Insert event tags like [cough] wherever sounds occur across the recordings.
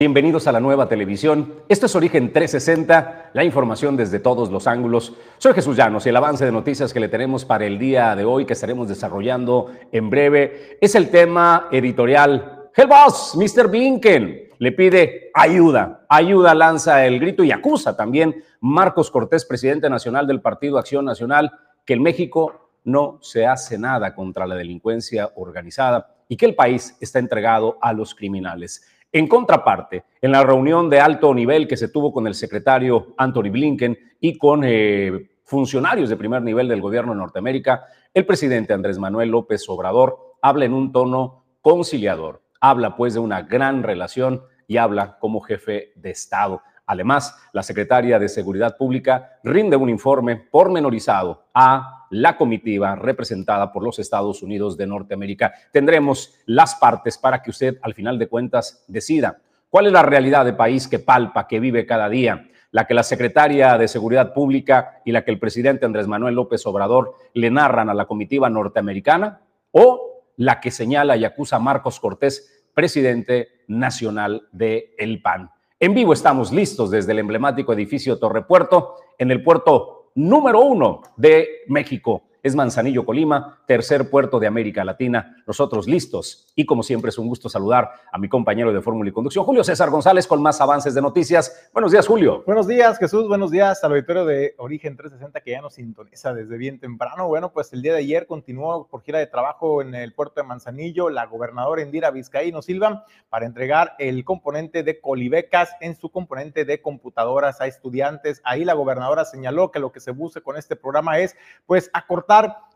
Bienvenidos a la nueva televisión. Esto es Origen 360, la información desde todos los ángulos. Soy Jesús Llanos y el avance de noticias que le tenemos para el día de hoy, que estaremos desarrollando en breve, es el tema editorial. El boss, Mr. Blinken, le pide ayuda. Ayuda lanza el grito y acusa también Marcos Cortés, presidente nacional del Partido Acción Nacional, que en México no se hace nada contra la delincuencia organizada y que el país está entregado a los criminales. En contraparte, en la reunión de alto nivel que se tuvo con el secretario Anthony Blinken y con eh, funcionarios de primer nivel del gobierno de Norteamérica, el presidente Andrés Manuel López Obrador habla en un tono conciliador, habla pues de una gran relación y habla como jefe de Estado. Además, la secretaria de Seguridad Pública rinde un informe pormenorizado a la comitiva representada por los Estados Unidos de Norteamérica. Tendremos las partes para que usted, al final de cuentas, decida cuál es la realidad de país que palpa, que vive cada día, la que la secretaria de Seguridad Pública y la que el presidente Andrés Manuel López Obrador le narran a la comitiva norteamericana, o la que señala y acusa a Marcos Cortés, presidente nacional de El PAN. En vivo estamos listos desde el emblemático edificio Torre Puerto, en el puerto número uno de México es Manzanillo, Colima, tercer puerto de América Latina. Nosotros listos. Y como siempre es un gusto saludar a mi compañero de Fórmula y Conducción, Julio César González, con más avances de noticias. Buenos días, Julio. Buenos días, Jesús. Buenos días al auditorio de Origen 360 que ya nos sintoniza desde bien temprano. Bueno, pues el día de ayer continuó por gira de trabajo en el puerto de Manzanillo la gobernadora Indira Vizcaíno Silva para entregar el componente de colibecas en su componente de computadoras a estudiantes. Ahí la gobernadora señaló que lo que se busca con este programa es pues acortar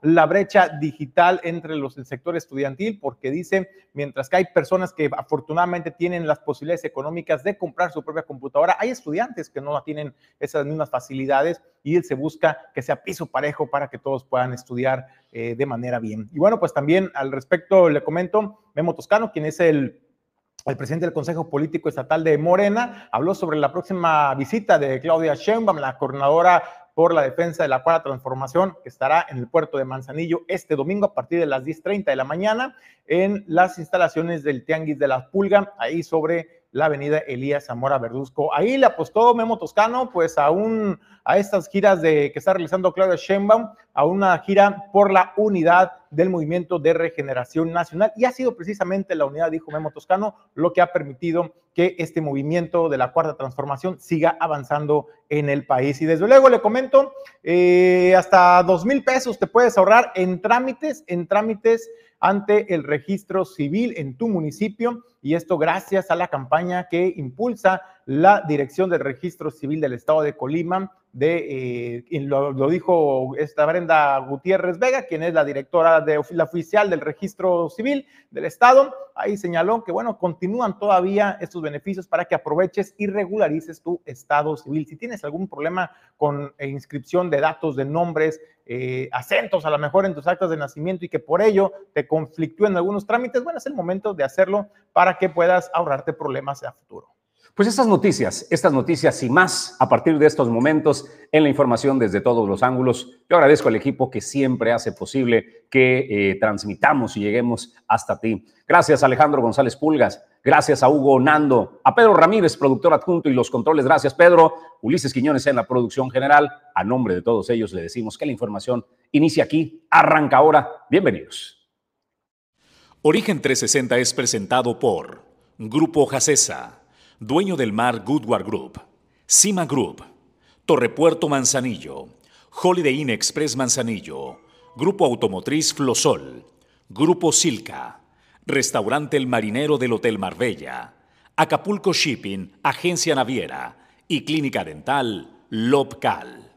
la brecha digital entre los del sector estudiantil, porque dice, mientras que hay personas que afortunadamente tienen las posibilidades económicas de comprar su propia computadora, hay estudiantes que no tienen esas mismas facilidades y se busca que sea piso parejo para que todos puedan estudiar eh, de manera bien. Y bueno, pues también al respecto le comento, Memo Toscano, quien es el el presidente del Consejo Político Estatal de Morena habló sobre la próxima visita de Claudia Sheinbaum, la coordinadora por la defensa de la cuarta transformación, que estará en el puerto de Manzanillo este domingo a partir de las 10.30 de la mañana en las instalaciones del Tianguis de la Pulga, ahí sobre la avenida Elías Zamora Verduzco. Ahí le apostó Memo Toscano, pues a, un, a estas giras de, que está realizando Claudia Sheinbaum, a una gira por la unidad del Movimiento de Regeneración Nacional. Y ha sido precisamente la unidad, dijo Memo Toscano, lo que ha permitido que este movimiento de la cuarta transformación siga avanzando en el país. Y desde luego le comento, eh, hasta dos mil pesos te puedes ahorrar en trámites, en trámites ante el registro civil en tu municipio y esto gracias a la campaña que impulsa la Dirección del Registro Civil del Estado de Colima, de, eh, lo, dijo esta Brenda Gutiérrez Vega, quien es la directora de la oficial del Registro Civil del Estado, ahí señaló que, bueno, continúan todavía estos beneficios para que aproveches y regularices tu estado civil. Si tienes algún problema con eh, inscripción de datos, de nombres, eh, acentos a lo mejor en tus actas de nacimiento y que por ello te conflictúen algunos trámites, bueno, es el momento de hacerlo para que puedas ahorrarte problemas a futuro. Pues estas noticias, estas noticias y más a partir de estos momentos en la información desde todos los ángulos. Yo agradezco al equipo que siempre hace posible que eh, transmitamos y lleguemos hasta ti. Gracias Alejandro González Pulgas, gracias a Hugo Nando, a Pedro Ramírez, productor adjunto y los controles. Gracias Pedro, Ulises Quiñones en la producción general. A nombre de todos ellos le decimos que la información inicia aquí, arranca ahora. Bienvenidos. Origen 360 es presentado por Grupo Jacesa dueño del mar Goodward Group, Cima Group, Torrepuerto Manzanillo, Holiday Inn Express Manzanillo, Grupo Automotriz Flosol, Grupo Silca, Restaurante El Marinero del Hotel Marbella, Acapulco Shipping, Agencia Naviera y Clínica Dental Lobcal.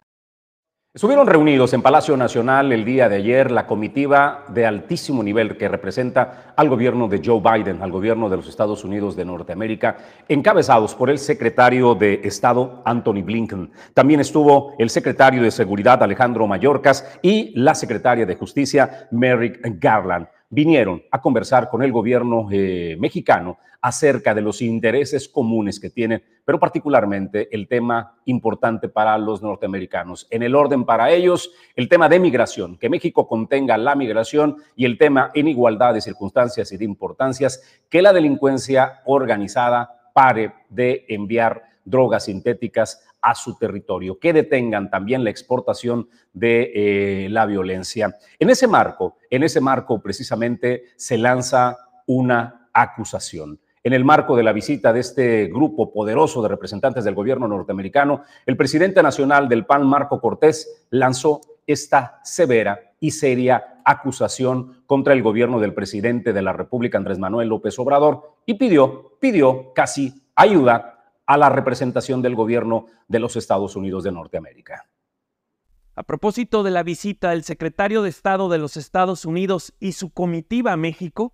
Estuvieron reunidos en Palacio Nacional el día de ayer la comitiva de altísimo nivel que representa al gobierno de Joe Biden, al gobierno de los Estados Unidos de Norteamérica, encabezados por el secretario de Estado Anthony Blinken. También estuvo el secretario de Seguridad Alejandro Mayorkas y la secretaria de Justicia Merrick Garland vinieron a conversar con el gobierno eh, mexicano acerca de los intereses comunes que tienen, pero particularmente el tema importante para los norteamericanos. En el orden para ellos, el tema de migración, que México contenga la migración y el tema en igualdad de circunstancias y de importancias, que la delincuencia organizada pare de enviar drogas sintéticas a su territorio, que detengan también la exportación de eh, la violencia. En ese marco, en ese marco precisamente se lanza una acusación. En el marco de la visita de este grupo poderoso de representantes del gobierno norteamericano, el presidente nacional del PAN, Marco Cortés, lanzó esta severa y seria acusación contra el gobierno del presidente de la República, Andrés Manuel López Obrador, y pidió, pidió casi ayuda a la representación del gobierno de los Estados Unidos de Norteamérica. A propósito de la visita del secretario de Estado de los Estados Unidos y su comitiva a México,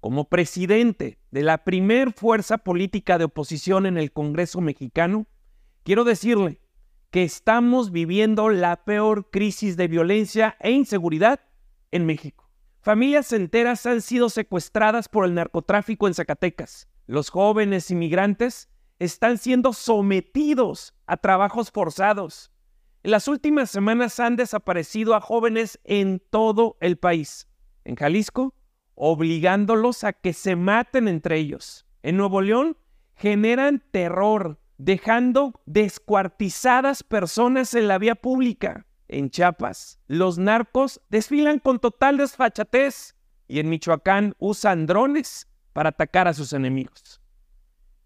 como presidente de la primer fuerza política de oposición en el Congreso mexicano, quiero decirle que estamos viviendo la peor crisis de violencia e inseguridad en México. Familias enteras han sido secuestradas por el narcotráfico en Zacatecas. Los jóvenes inmigrantes están siendo sometidos a trabajos forzados. En las últimas semanas han desaparecido a jóvenes en todo el país. En Jalisco, obligándolos a que se maten entre ellos. En Nuevo León, generan terror, dejando descuartizadas personas en la vía pública. En Chiapas, los narcos desfilan con total desfachatez y en Michoacán usan drones para atacar a sus enemigos.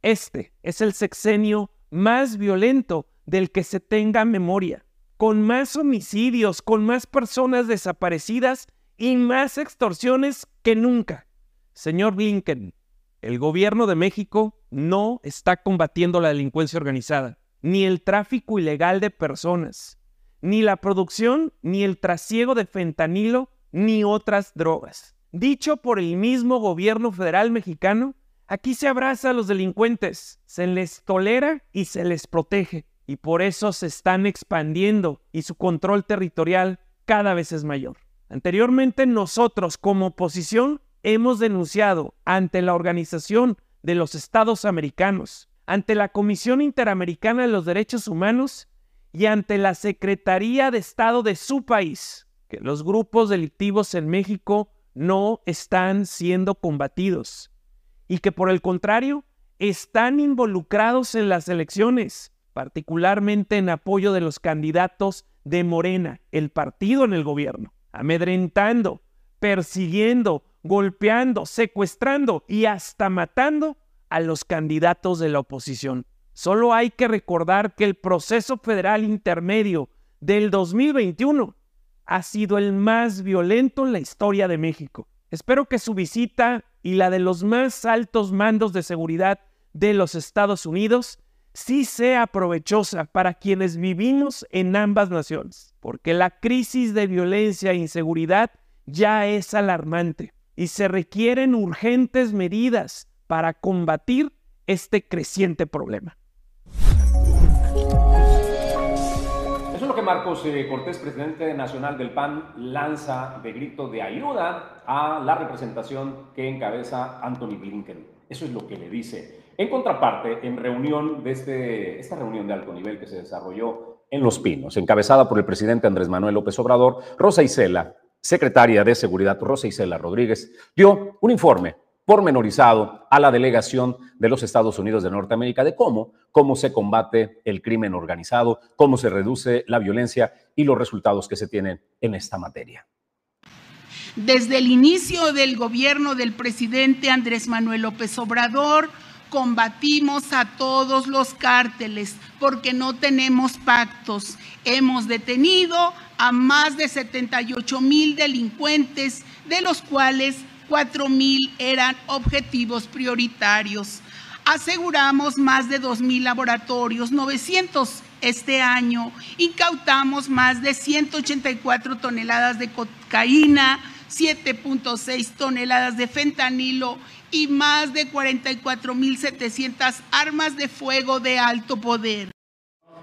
Este es el sexenio más violento del que se tenga memoria, con más homicidios, con más personas desaparecidas y más extorsiones que nunca. Señor Blinken, el gobierno de México no está combatiendo la delincuencia organizada, ni el tráfico ilegal de personas, ni la producción, ni el trasiego de fentanilo, ni otras drogas. Dicho por el mismo gobierno federal mexicano, Aquí se abraza a los delincuentes, se les tolera y se les protege, y por eso se están expandiendo y su control territorial cada vez es mayor. Anteriormente nosotros como oposición hemos denunciado ante la Organización de los Estados Americanos, ante la Comisión Interamericana de los Derechos Humanos y ante la Secretaría de Estado de su país que los grupos delictivos en México no están siendo combatidos y que por el contrario están involucrados en las elecciones, particularmente en apoyo de los candidatos de Morena, el partido en el gobierno, amedrentando, persiguiendo, golpeando, secuestrando y hasta matando a los candidatos de la oposición. Solo hay que recordar que el proceso federal intermedio del 2021 ha sido el más violento en la historia de México. Espero que su visita y la de los más altos mandos de seguridad de los Estados Unidos sí sea provechosa para quienes vivimos en ambas naciones, porque la crisis de violencia e inseguridad ya es alarmante y se requieren urgentes medidas para combatir este creciente problema. Marcos eh, Cortés, presidente nacional del PAN, lanza de grito de ayuda a la representación que encabeza Anthony Blinken. Eso es lo que le dice. En contraparte, en reunión de este, esta reunión de alto nivel que se desarrolló en Los Pinos, encabezada por el presidente Andrés Manuel López Obrador, Rosa Isela, secretaria de Seguridad, Rosa Isela Rodríguez, dio un informe pormenorizado a la delegación de los Estados Unidos de Norteamérica de cómo, cómo se combate el crimen organizado, cómo se reduce la violencia y los resultados que se tienen en esta materia. Desde el inicio del gobierno del presidente Andrés Manuel López Obrador, combatimos a todos los cárteles porque no tenemos pactos. Hemos detenido a más de 78 mil delincuentes, de los cuales 4 mil eran objetivos prioritarios. Aseguramos más de 2 mil laboratorios, 900 este año. Incautamos más de 184 toneladas de cocaína, 7.6 toneladas de fentanilo y más de 44.700 armas de fuego de alto poder.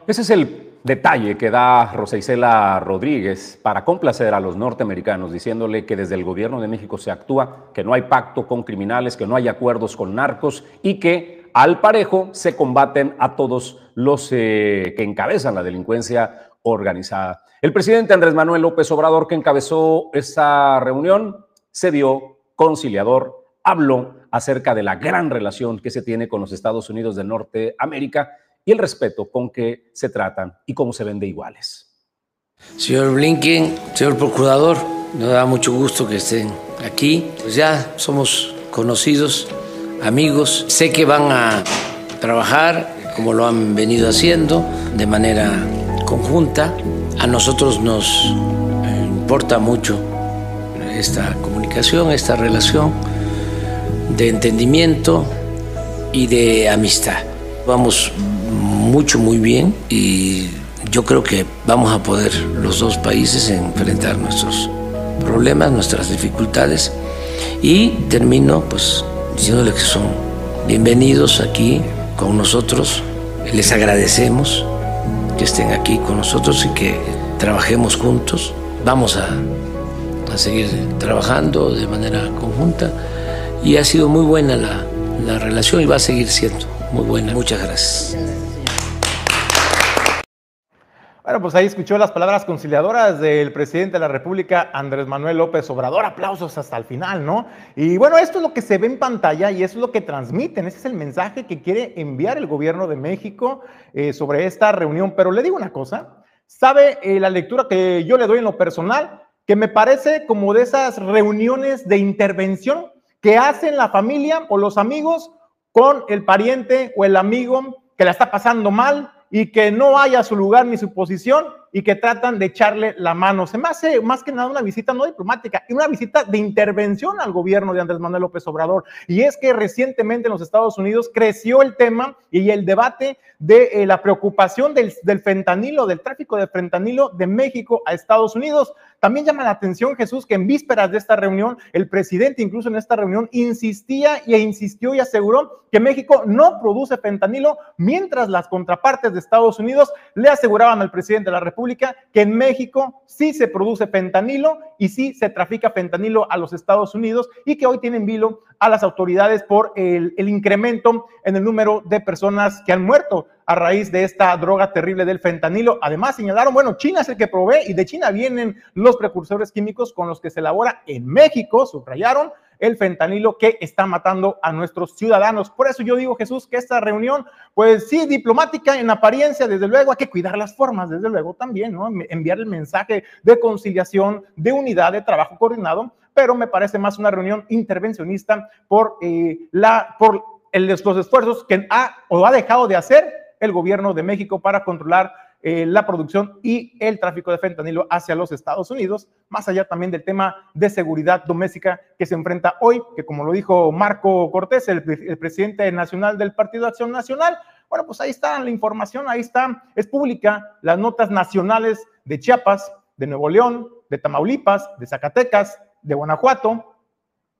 Ese es el detalle que da Rosa Isela Rodríguez para complacer a los norteamericanos, diciéndole que desde el gobierno de México se actúa, que no hay pacto con criminales, que no hay acuerdos con narcos y que al parejo se combaten a todos los eh, que encabezan la delincuencia organizada. El presidente Andrés Manuel López Obrador, que encabezó esa reunión, se dio conciliador, habló acerca de la gran relación que se tiene con los Estados Unidos de Norteamérica y el respeto con que se tratan y cómo se ven de iguales. Señor Blinken, señor procurador, nos da mucho gusto que estén aquí. Pues ya somos conocidos, amigos. Sé que van a trabajar como lo han venido haciendo de manera conjunta. A nosotros nos importa mucho esta comunicación, esta relación de entendimiento y de amistad. Vamos mucho, muy bien y yo creo que vamos a poder los dos países enfrentar nuestros problemas, nuestras dificultades y termino pues diciéndoles que son bienvenidos aquí con nosotros. Les agradecemos que estén aquí con nosotros y que trabajemos juntos. Vamos a, a seguir trabajando de manera conjunta y ha sido muy buena la, la relación y va a seguir siendo muy buena. Muchas gracias. Bueno, pues ahí escuchó las palabras conciliadoras del presidente de la República, Andrés Manuel López Obrador. Aplausos hasta el final, ¿no? Y bueno, esto es lo que se ve en pantalla y eso es lo que transmiten. Ese es el mensaje que quiere enviar el gobierno de México eh, sobre esta reunión. Pero le digo una cosa, ¿sabe eh, la lectura que yo le doy en lo personal? Que me parece como de esas reuniones de intervención que hacen la familia o los amigos con el pariente o el amigo que la está pasando mal y que no haya su lugar ni su posición y que tratan de echarle la mano. Se me hace más que nada una visita no diplomática, y una visita de intervención al gobierno de Andrés Manuel López Obrador. Y es que recientemente en los Estados Unidos creció el tema y el debate de eh, la preocupación del, del fentanilo, del tráfico de fentanilo de México a Estados Unidos. También llama la atención, Jesús, que en vísperas de esta reunión, el presidente incluso en esta reunión insistía e insistió y aseguró que México no produce fentanilo, mientras las contrapartes de Estados Unidos le aseguraban al presidente de la República que en México sí se produce fentanilo y sí se trafica fentanilo a los Estados Unidos y que hoy tienen vilo a las autoridades por el, el incremento en el número de personas que han muerto a raíz de esta droga terrible del fentanilo. Además, señalaron, bueno, China es el que provee y de China vienen los precursores químicos con los que se elabora en México, subrayaron, el fentanilo que está matando a nuestros ciudadanos. Por eso yo digo, Jesús, que esta reunión, pues sí, diplomática en apariencia, desde luego, hay que cuidar las formas, desde luego también, ¿no? Enviar el mensaje de conciliación, de unidad, de trabajo coordinado, pero me parece más una reunión intervencionista por, eh, la, por los esfuerzos que ha o ha dejado de hacer el gobierno de México para controlar eh, la producción y el tráfico de fentanilo hacia los Estados Unidos, más allá también del tema de seguridad doméstica que se enfrenta hoy, que como lo dijo Marco Cortés, el, el presidente nacional del Partido Acción Nacional, bueno, pues ahí está la información, ahí está, es pública, las notas nacionales de Chiapas, de Nuevo León, de Tamaulipas, de Zacatecas, de Guanajuato,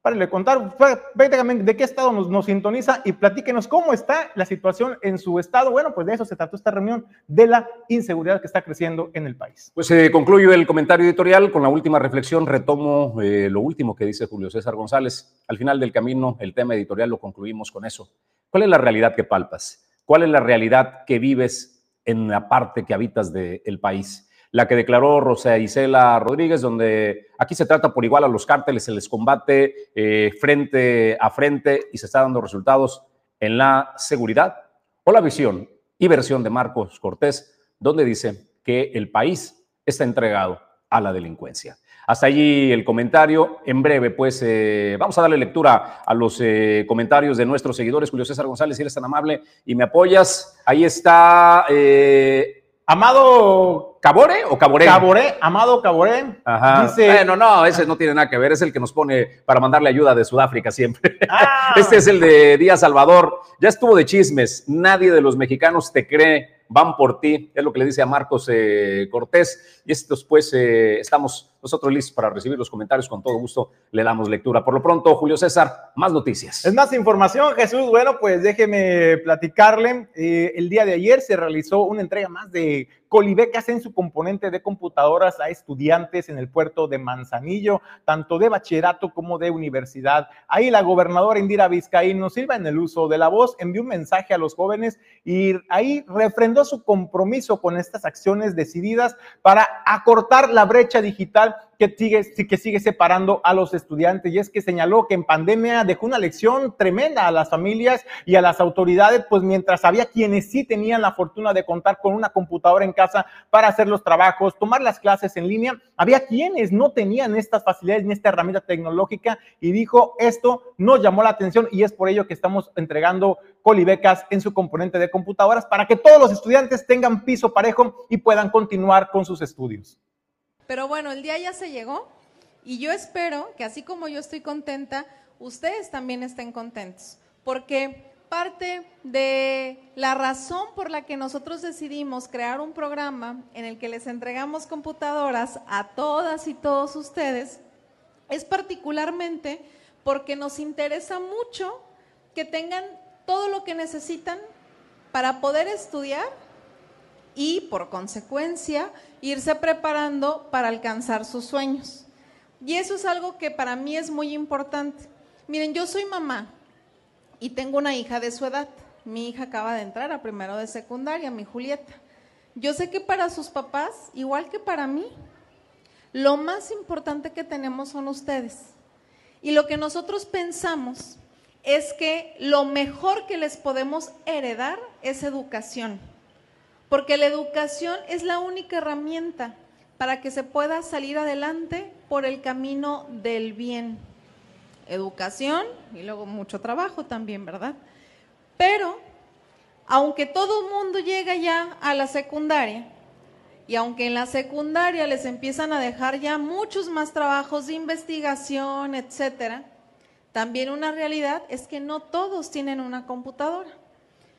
para le contar prácticamente de qué estado nos, nos, sintoniza y platíquenos cómo está la situación en su estado. Bueno, pues de eso se trató esta reunión, de la inseguridad que está creciendo en el país. Pues eh, concluyo el comentario editorial con la última reflexión. Retomo eh, lo último que dice Julio César González. Al final del camino, el tema editorial lo concluimos con eso. ¿Cuál es la realidad que palpas? ¿Cuál es la realidad que vives en la parte que habitas del país? La que declaró Rosa Isela Rodríguez, donde aquí se trata por igual a los cárteles, se les combate eh, frente a frente y se está dando resultados en la seguridad, o la visión y versión de Marcos Cortés, donde dice que el país está entregado a la delincuencia. Hasta allí el comentario. En breve, pues eh, vamos a darle lectura a los eh, comentarios de nuestros seguidores. Julio César González, eres tan amable y me apoyas. Ahí está Amado Cabore o Caboré. Caboré, Amado Caboré. Ajá. Dice, bueno, no, ese no tiene nada que ver, es el que nos pone para mandarle ayuda de Sudáfrica siempre. Ah. [laughs] Este es el de Díaz Salvador. Ya estuvo de chismes, nadie de los mexicanos te cree, van por ti, es lo que le dice a Marcos eh, Cortés. Y estos pues eh, estamos nosotros listos para recibir los comentarios, con todo gusto le damos lectura. Por lo pronto, Julio César, más noticias. Es más información, Jesús. Bueno, pues déjeme platicarle. Eh, el día de ayer se realizó una entrega más de colibecas en su componente de computadoras a estudiantes en el puerto de Manzanillo, tanto de bachillerato como de universidad. Ahí la gobernadora Indira Vizcaíno Silva, en el uso de la voz, envió un mensaje a los jóvenes y ahí refrendó su compromiso con estas acciones decididas para acortar la brecha digital que sigue, que sigue separando a los estudiantes. Y es que señaló que en pandemia dejó una lección tremenda a las familias y a las autoridades, pues mientras había quienes sí tenían la fortuna de contar con una computadora en casa para hacer los trabajos, tomar las clases en línea, había quienes no tenían estas facilidades ni esta herramienta tecnológica y dijo, esto nos llamó la atención y es por ello que estamos entregando colibecas en su componente de computadoras para que todos los estudiantes tengan piso parejo y puedan continuar con sus estudios. Pero bueno, el día ya se llegó y yo espero que así como yo estoy contenta, ustedes también estén contentos, porque parte de la razón por la que nosotros decidimos crear un programa en el que les entregamos computadoras a todas y todos ustedes es particularmente porque nos interesa mucho que tengan todo lo que necesitan para poder estudiar y por consecuencia irse preparando para alcanzar sus sueños. Y eso es algo que para mí es muy importante. Miren, yo soy mamá y tengo una hija de su edad. Mi hija acaba de entrar a primero de secundaria, mi Julieta. Yo sé que para sus papás, igual que para mí, lo más importante que tenemos son ustedes. Y lo que nosotros pensamos es que lo mejor que les podemos heredar es educación porque la educación es la única herramienta para que se pueda salir adelante por el camino del bien. Educación y luego mucho trabajo también, ¿verdad? Pero, aunque todo el mundo llega ya a la secundaria, y aunque en la secundaria les empiezan a dejar ya muchos más trabajos de investigación, etcétera, también una realidad es que no todos tienen una computadora.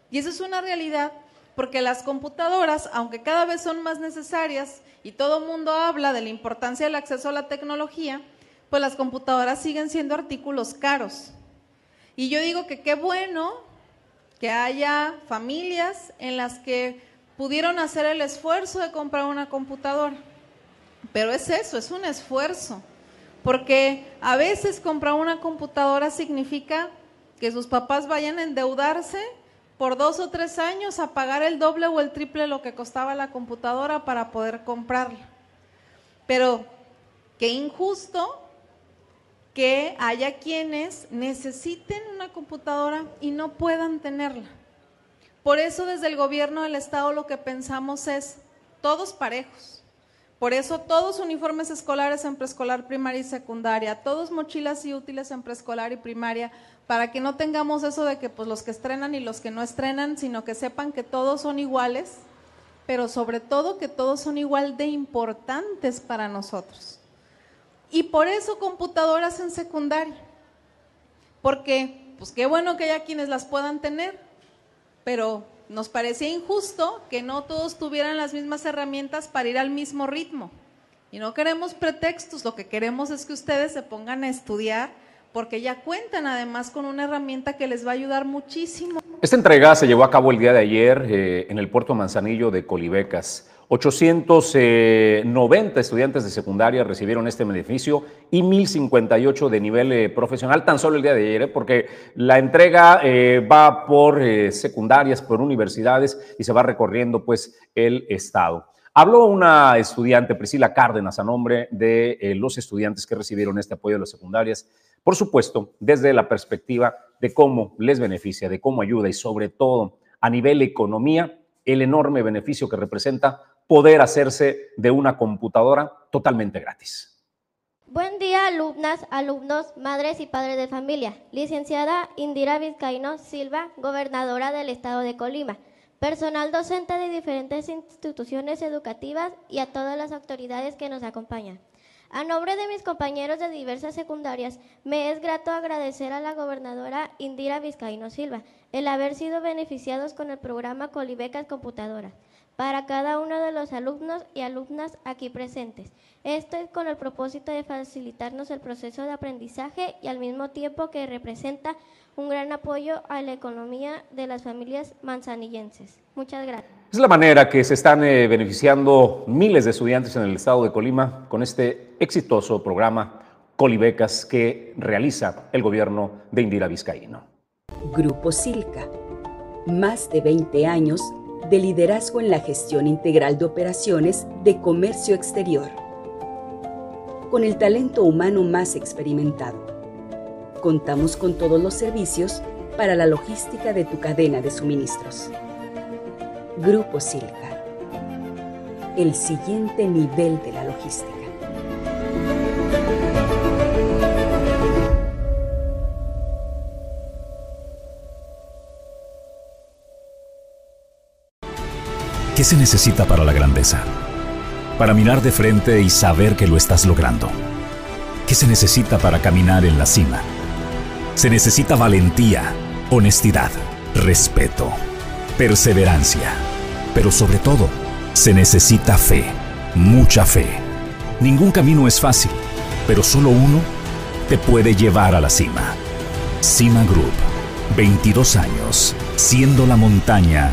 Y esa es una realidad porque las computadoras, aunque cada vez son más necesarias y todo el mundo habla de la importancia del acceso a la tecnología, pues las computadoras siguen siendo artículos caros. Y yo digo que qué bueno que haya familias en las que pudieron hacer el esfuerzo de comprar una computadora. Pero es eso, es un esfuerzo. Porque a veces comprar una computadora significa que sus papás vayan a endeudarse por dos o tres años a pagar el doble o el triple lo que costaba la computadora para poder comprarla. Pero qué injusto que haya quienes necesiten una computadora y no puedan tenerla. Por eso desde el gobierno del estado lo que pensamos es todos parejos. Por eso todos uniformes escolares en preescolar, primaria y secundaria, todos mochilas y útiles en preescolar y primaria, para que no tengamos eso de que pues los que estrenan y los que no estrenan, sino que sepan que todos son iguales, pero sobre todo que todos son igual de importantes para nosotros. Y por eso computadoras en secundaria, porque pues qué bueno que haya quienes las puedan tener, pero nos parecía injusto que no todos tuvieran las mismas herramientas para ir al mismo ritmo. Y no queremos pretextos, lo que queremos es que ustedes se pongan a estudiar porque ya cuentan además con una herramienta que les va a ayudar muchísimo. Esta entrega se llevó a cabo el día de ayer eh, en el puerto Manzanillo de Colibecas. 890 estudiantes de secundaria recibieron este beneficio y 1058 de nivel eh, profesional tan solo el día de ayer, ¿eh? porque la entrega va por secundarias, por universidades y se va recorriendo pues el estado. Habló una estudiante, Priscila Cárdenas, a nombre de los estudiantes que recibieron este apoyo de las secundarias por supuesto, desde la perspectiva de cómo les beneficia, de cómo ayuda y sobre todo a nivel economía, el enorme beneficio que representa poder hacerse de una computadora totalmente gratis. Buen día, alumnas, alumnos, madres y padres de familia. Licenciada Indira Vizcaíno Silva, gobernadora del estado de Colima, personal docente de diferentes instituciones educativas y a todas las autoridades que nos acompañan. A nombre de mis compañeros de diversas secundarias, me es grato agradecer a la gobernadora Indira Vizcaíno Silva el haber sido beneficiados con el programa Colibecas Computadoras para cada uno de los alumnos y alumnas aquí presentes. Esto es con el propósito de facilitarnos el proceso de aprendizaje y al mismo tiempo que representa un gran apoyo a la economía de las familias manzanillenses. Muchas gracias. Es la manera que se están eh, beneficiando miles de estudiantes en el estado de Colima con este exitoso programa Colibecas que realiza el gobierno de Indira Vizcaíno. Grupo Silca. Más de 20 años de liderazgo en la gestión integral de operaciones de comercio exterior con el talento humano más experimentado. Contamos con todos los servicios para la logística de tu cadena de suministros. Grupo Silca. El siguiente nivel de la logística. ¿Qué se necesita para la grandeza? Para mirar de frente y saber que lo estás logrando. ¿Qué se necesita para caminar en la cima? Se necesita valentía, honestidad, respeto, perseverancia. Pero sobre todo, se necesita fe, mucha fe. Ningún camino es fácil, pero solo uno te puede llevar a la cima. Cima Group, 22 años, siendo la montaña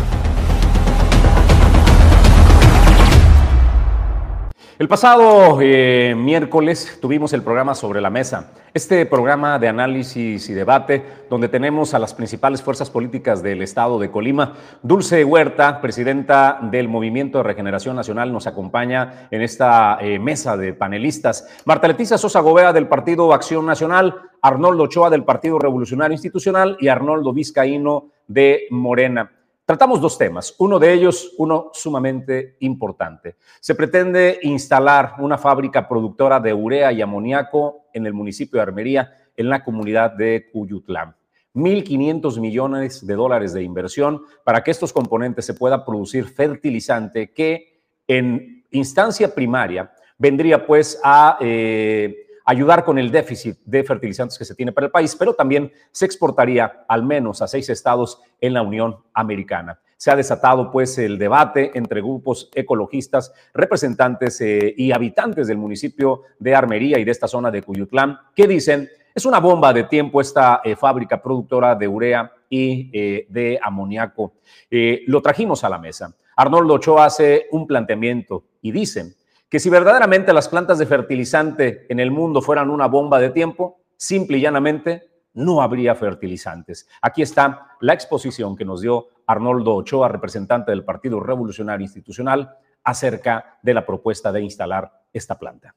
El pasado eh, miércoles tuvimos el programa Sobre la Mesa, este programa de análisis y debate donde tenemos a las principales fuerzas políticas del estado de Colima. Dulce Huerta, presidenta del Movimiento de Regeneración Nacional, nos acompaña en esta eh, mesa de panelistas. Marta Leticia Sosa Gobea del Partido Acción Nacional, Arnoldo Ochoa del Partido Revolucionario Institucional y Arnoldo Vizcaíno de Morena. Tratamos dos temas, uno de ellos, uno sumamente importante. Se pretende instalar una fábrica productora de urea y amoníaco en el municipio de Armería, en la comunidad de Cuyutlán. 1.500 millones de dólares de inversión para que estos componentes se pueda producir fertilizante que en instancia primaria vendría pues a... Eh, ayudar con el déficit de fertilizantes que se tiene para el país, pero también se exportaría al menos a seis estados en la Unión Americana. Se ha desatado pues el debate entre grupos ecologistas, representantes eh, y habitantes del municipio de Armería y de esta zona de Cuyutlán, que dicen es una bomba de tiempo esta eh, fábrica productora de urea y eh, de amoníaco. lo trajimos a la mesa. Arnoldo Ochoa hace un planteamiento y dicen que si verdaderamente las plantas de fertilizante en el mundo fueran una bomba de tiempo, simple y llanamente no habría fertilizantes. Aquí está la exposición que nos dio Arnoldo Ochoa, representante del Partido Revolucionario Institucional, acerca de la propuesta de instalar esta planta.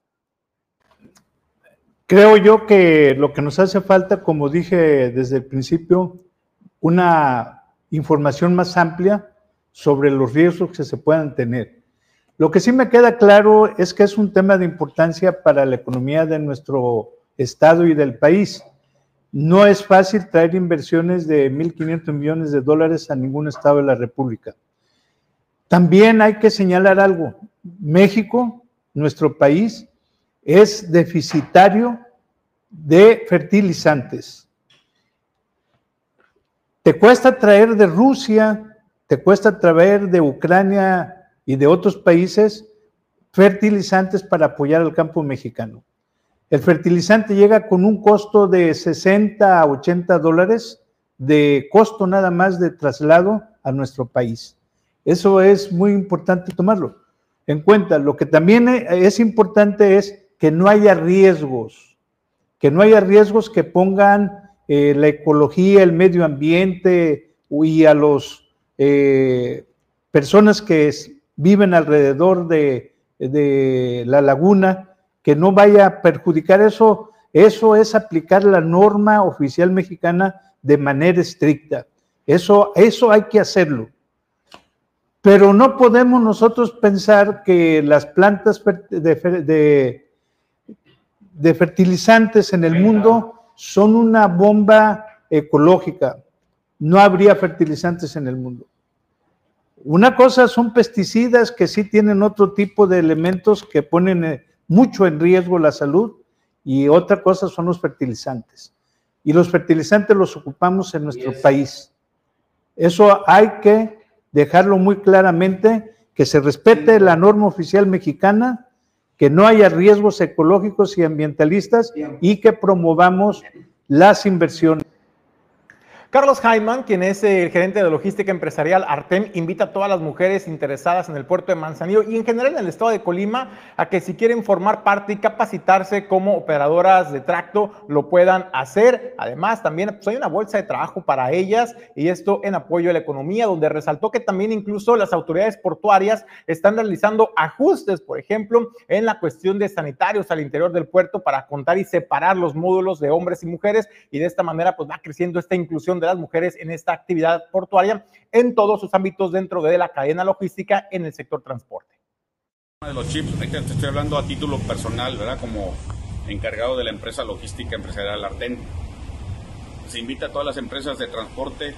Creo yo que lo que nos hace falta, como dije desde el principio, una información más amplia sobre los riesgos que se puedan tener. Lo que sí me queda claro es que es un tema de importancia para la economía de nuestro estado y del país. No es fácil traer inversiones de 1.500 millones de dólares a ningún estado de la República. También hay que señalar algo. México, nuestro país, es deficitario de fertilizantes. Te cuesta traer de Rusia, te cuesta traer de Ucrania y de otros países fertilizantes para apoyar al campo mexicano. El fertilizante llega con un costo de 60 a 80 dólares de costo nada más de traslado a nuestro país. Eso es muy importante tomarlo en cuenta. Lo que también es importante es que no haya riesgos, que no haya riesgos que pongan eh, la ecología, el medio ambiente y a las eh, personas que viven alrededor de, la laguna, que no vaya a perjudicar eso. Eso es aplicar la norma oficial mexicana de manera estricta. Eso, eso hay que hacerlo. Pero no podemos nosotros pensar que las plantas de, de fertilizantes en el mundo son una bomba ecológica. No habría fertilizantes en el mundo. Una cosa son pesticidas que sí tienen otro tipo de elementos que ponen eh, mucho en riesgo la salud y otra cosa son los fertilizantes. Y los fertilizantes los ocupamos en nuestro país. Eso hay que dejarlo muy claramente, que se respete la norma oficial mexicana, que no haya riesgos ecológicos y ambientalistas y que promovamos las inversiones. Carlos Jaiman, quien es el gerente de logística empresarial Artem, invita a todas las mujeres interesadas en el puerto de Manzanillo y en general en el estado de Colima a que si quieren formar parte y capacitarse como operadoras de tracto lo puedan hacer. Además, también pues, hay una bolsa de trabajo para ellas y esto en apoyo a la economía, donde resaltó que también incluso las autoridades portuarias están realizando ajustes, por ejemplo, en la cuestión de sanitarios al interior del puerto para contar y separar los módulos de hombres y mujeres y de esta manera pues va creciendo esta inclusión las mujeres en esta actividad portuaria en todos sus ámbitos dentro de la cadena logística en el sector transporte. De los chips, te estoy hablando a título personal, ¿verdad? Como encargado de la empresa logística empresarial Arten. Se invita a todas las empresas de transporte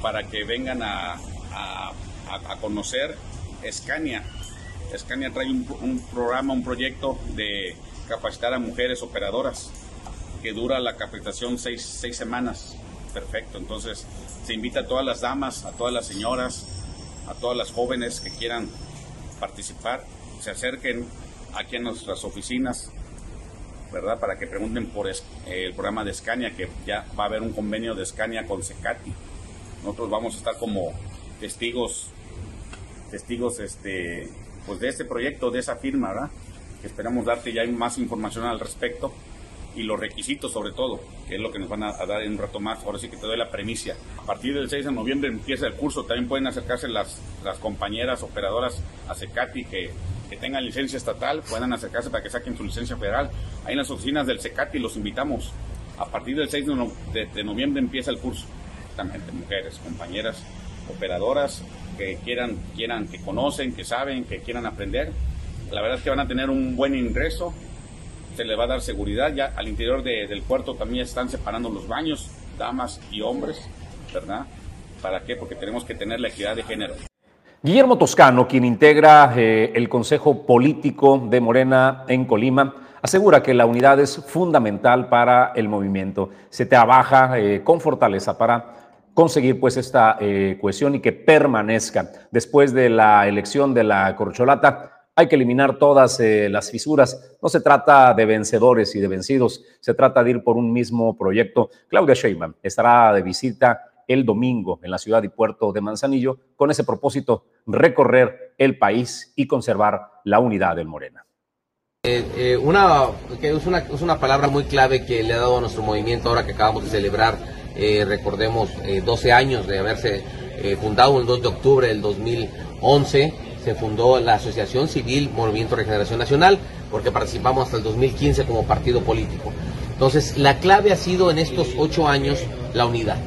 para que vengan a, a, conocer Scania. Scania trae un, un programa, un proyecto de capacitar a mujeres operadoras que dura la capacitación seis, seis semanas. Perfecto, entonces se invita a todas las damas, a todas las señoras, a todas las jóvenes que quieran participar, se acerquen aquí a nuestras oficinas, ¿verdad? Para que pregunten por el programa de Scania, que ya va a haber un convenio de Scania con Secati. Nosotros vamos a estar como testigos, testigos este, pues de este proyecto, de esa firma, ¿verdad? Esperamos darte ya más información al respecto y los requisitos sobre todo, que es lo que nos van a, dar en un rato más. Ahora sí que te doy la premicia. A partir del 6 de noviembre empieza el curso, también pueden acercarse las, las compañeras operadoras a Secati que, que tengan licencia estatal, puedan acercarse para que saquen su licencia federal. Ahí en las oficinas del Secati los invitamos. A partir del 6 de, noviembre empieza el curso. También mujeres, compañeras, operadoras que quieran, quieran, que conocen, que saben, que quieran aprender. La verdad es que van a tener un buen ingreso, se le va a dar seguridad. Ya al interior del puerto también están separando los baños, damas y hombres, ¿verdad? ¿Para qué? Porque tenemos que tener la equidad de género. Guillermo Toscano, quien integra eh, el Consejo Político de Morena en Colima, asegura que la unidad es fundamental para el movimiento. Se trabaja eh, con fortaleza para conseguir pues esta eh, cohesión y que permanezca. Después de la elección de la corcholata, hay que eliminar todas eh, las fisuras. No se trata de vencedores y de vencidos, se trata de ir por un mismo proyecto. Claudia Sheinbaum estará de visita el domingo en la ciudad y puerto de Manzanillo con ese propósito, recorrer el país y conservar la unidad del Morena. Eh, eh, una, que es, una, es una palabra muy clave que le ha dado a nuestro movimiento ahora que acabamos de celebrar, recordemos, 12 años de haberse fundado el 2 de octubre del 2011 se fundó la Asociación Civil Movimiento Regeneración Nacional, porque participamos hasta el 2015 como partido político. Entonces, la clave ha sido en estos ocho años la unidad.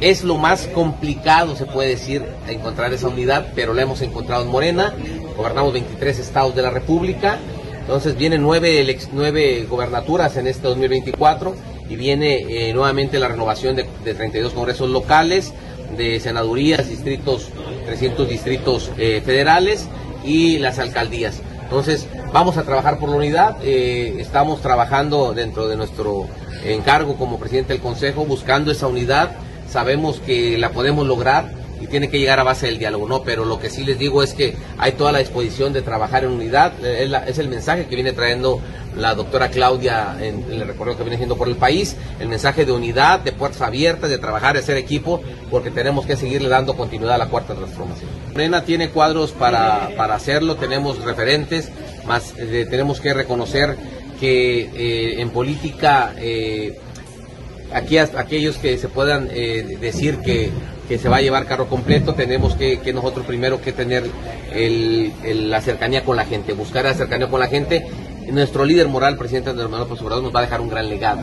Es lo más complicado, se puede decir, encontrar esa unidad, pero la hemos encontrado en Morena. Gobernamos 23 estados de la República. Entonces vienen nueve, nueve gobernaturas en este 2024 y viene eh, nuevamente la renovación de, de 32 congresos locales, de senadurías, distritos 300 distritos eh, federales y las alcaldías. Entonces, vamos a trabajar por la unidad, eh, estamos trabajando dentro de nuestro encargo como presidente del Consejo, buscando esa unidad, sabemos que la podemos lograr y tiene que llegar a base del diálogo, ¿no? Pero lo que sí les digo es que hay toda la disposición de trabajar en unidad, eh, es, el mensaje que viene trayendo la doctora Claudia en, el recorrido que viene haciendo por el país, el mensaje de unidad, de puertas abiertas, de trabajar, de ser equipo, porque tenemos que seguirle dando continuidad a la cuarta transformación. Morena tiene cuadros para, para hacerlo, tenemos referentes, más eh, tenemos que reconocer que eh, en política aquí aquellos que se puedan decir que que se va a llevar carro completo, tenemos que, nosotros primero que tener la cercanía con la gente, buscar la cercanía con la gente. Nuestro líder moral, presidente Andrés Manuel López Obrador, nos va a dejar un gran legado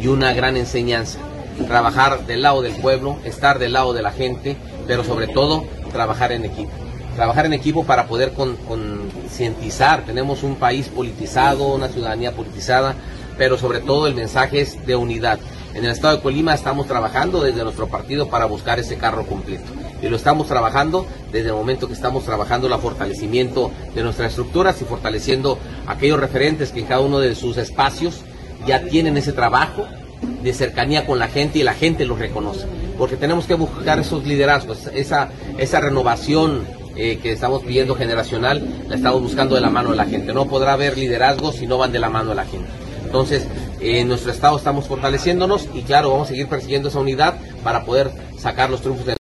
y una gran enseñanza. Trabajar del lado del pueblo, estar del lado de la gente, pero sobre todo trabajar en equipo. Trabajar en equipo para poder concientizar. Tenemos un país politizado, una ciudadanía politizada, pero sobre todo el mensaje es de unidad. En el estado de Colima estamos trabajando desde nuestro partido para buscar ese carro completo. Y lo estamos trabajando desde el momento que estamos trabajando el fortalecimiento de nuestras estructuras y fortaleciendo aquellos referentes que en cada uno de sus espacios ya tienen ese trabajo de cercanía con la gente y la gente los reconoce. Porque tenemos que buscar esos liderazgos, esa, esa renovación eh, que estamos pidiendo generacional, la estamos buscando de la mano de la gente. No podrá haber liderazgos si no van de la mano de la gente. Entonces, en nuestro estado estamos fortaleciéndonos y claro, vamos a seguir persiguiendo esa unidad para poder sacar los triunfos de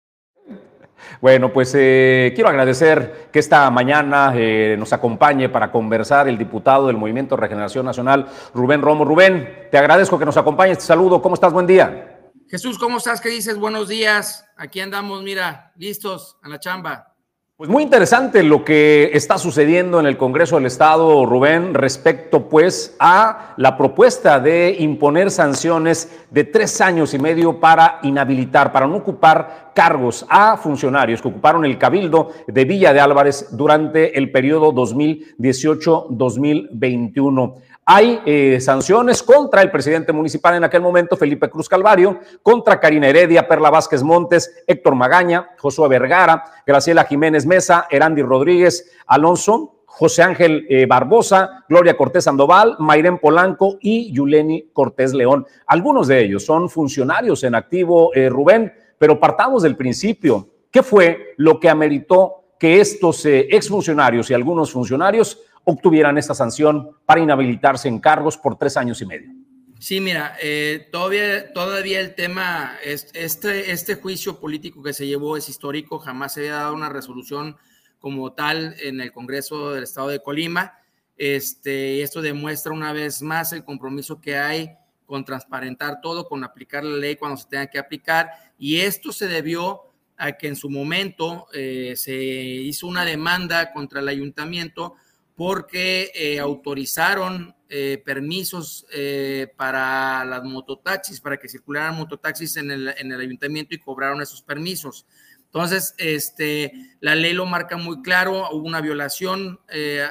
bueno, pues eh, quiero agradecer que esta mañana eh, nos acompañe para conversar el diputado del Movimiento Regeneración Nacional, Rubén Romo. Rubén, te agradezco que nos acompañes. Te saludo. ¿Cómo estás? Buen día. Jesús, ¿cómo estás? ¿Qué dices? Buenos días. Aquí andamos, mira, listos a la chamba. Pues muy interesante lo que está sucediendo en el Congreso del Estado, Rubén, respecto pues a la propuesta de imponer sanciones de tres años y medio para inhabilitar, para no ocupar cargos a funcionarios que ocuparon el cabildo de Villa de Álvarez durante el periodo 2018-2021. Hay eh, sanciones contra el presidente municipal en aquel momento, Felipe Cruz Calvario, contra Karina Heredia, Perla Vázquez Montes, Héctor Magaña, Josué Vergara, Graciela Jiménez Mesa, Erandi Rodríguez, Alonso, José Ángel eh, Barbosa, Gloria Cortés Sandoval, Mayrén Polanco y Yuleni Cortés León. Algunos de ellos son funcionarios en activo, eh, Rubén, pero partamos del principio. ¿Qué fue lo que ameritó que estos exfuncionarios y algunos funcionarios obtuvieran esta sanción para inhabilitarse en cargos por tres años y medio. Sí, mira, eh, todavía, todavía el tema, este, este juicio político que se llevó es histórico, jamás se había dado una resolución como tal en el Congreso del Estado de Colima. Este, esto demuestra una vez más el compromiso que hay con transparentar todo, con aplicar la ley cuando se tenga que aplicar. Y esto se debió a que en su momento eh, se hizo una demanda contra el ayuntamiento porque eh, autorizaron eh, permisos eh, para las mototaxis, para que circularan mototaxis en el, en el, ayuntamiento y cobraron esos permisos. Entonces, este, la ley lo marca muy claro, hubo una violación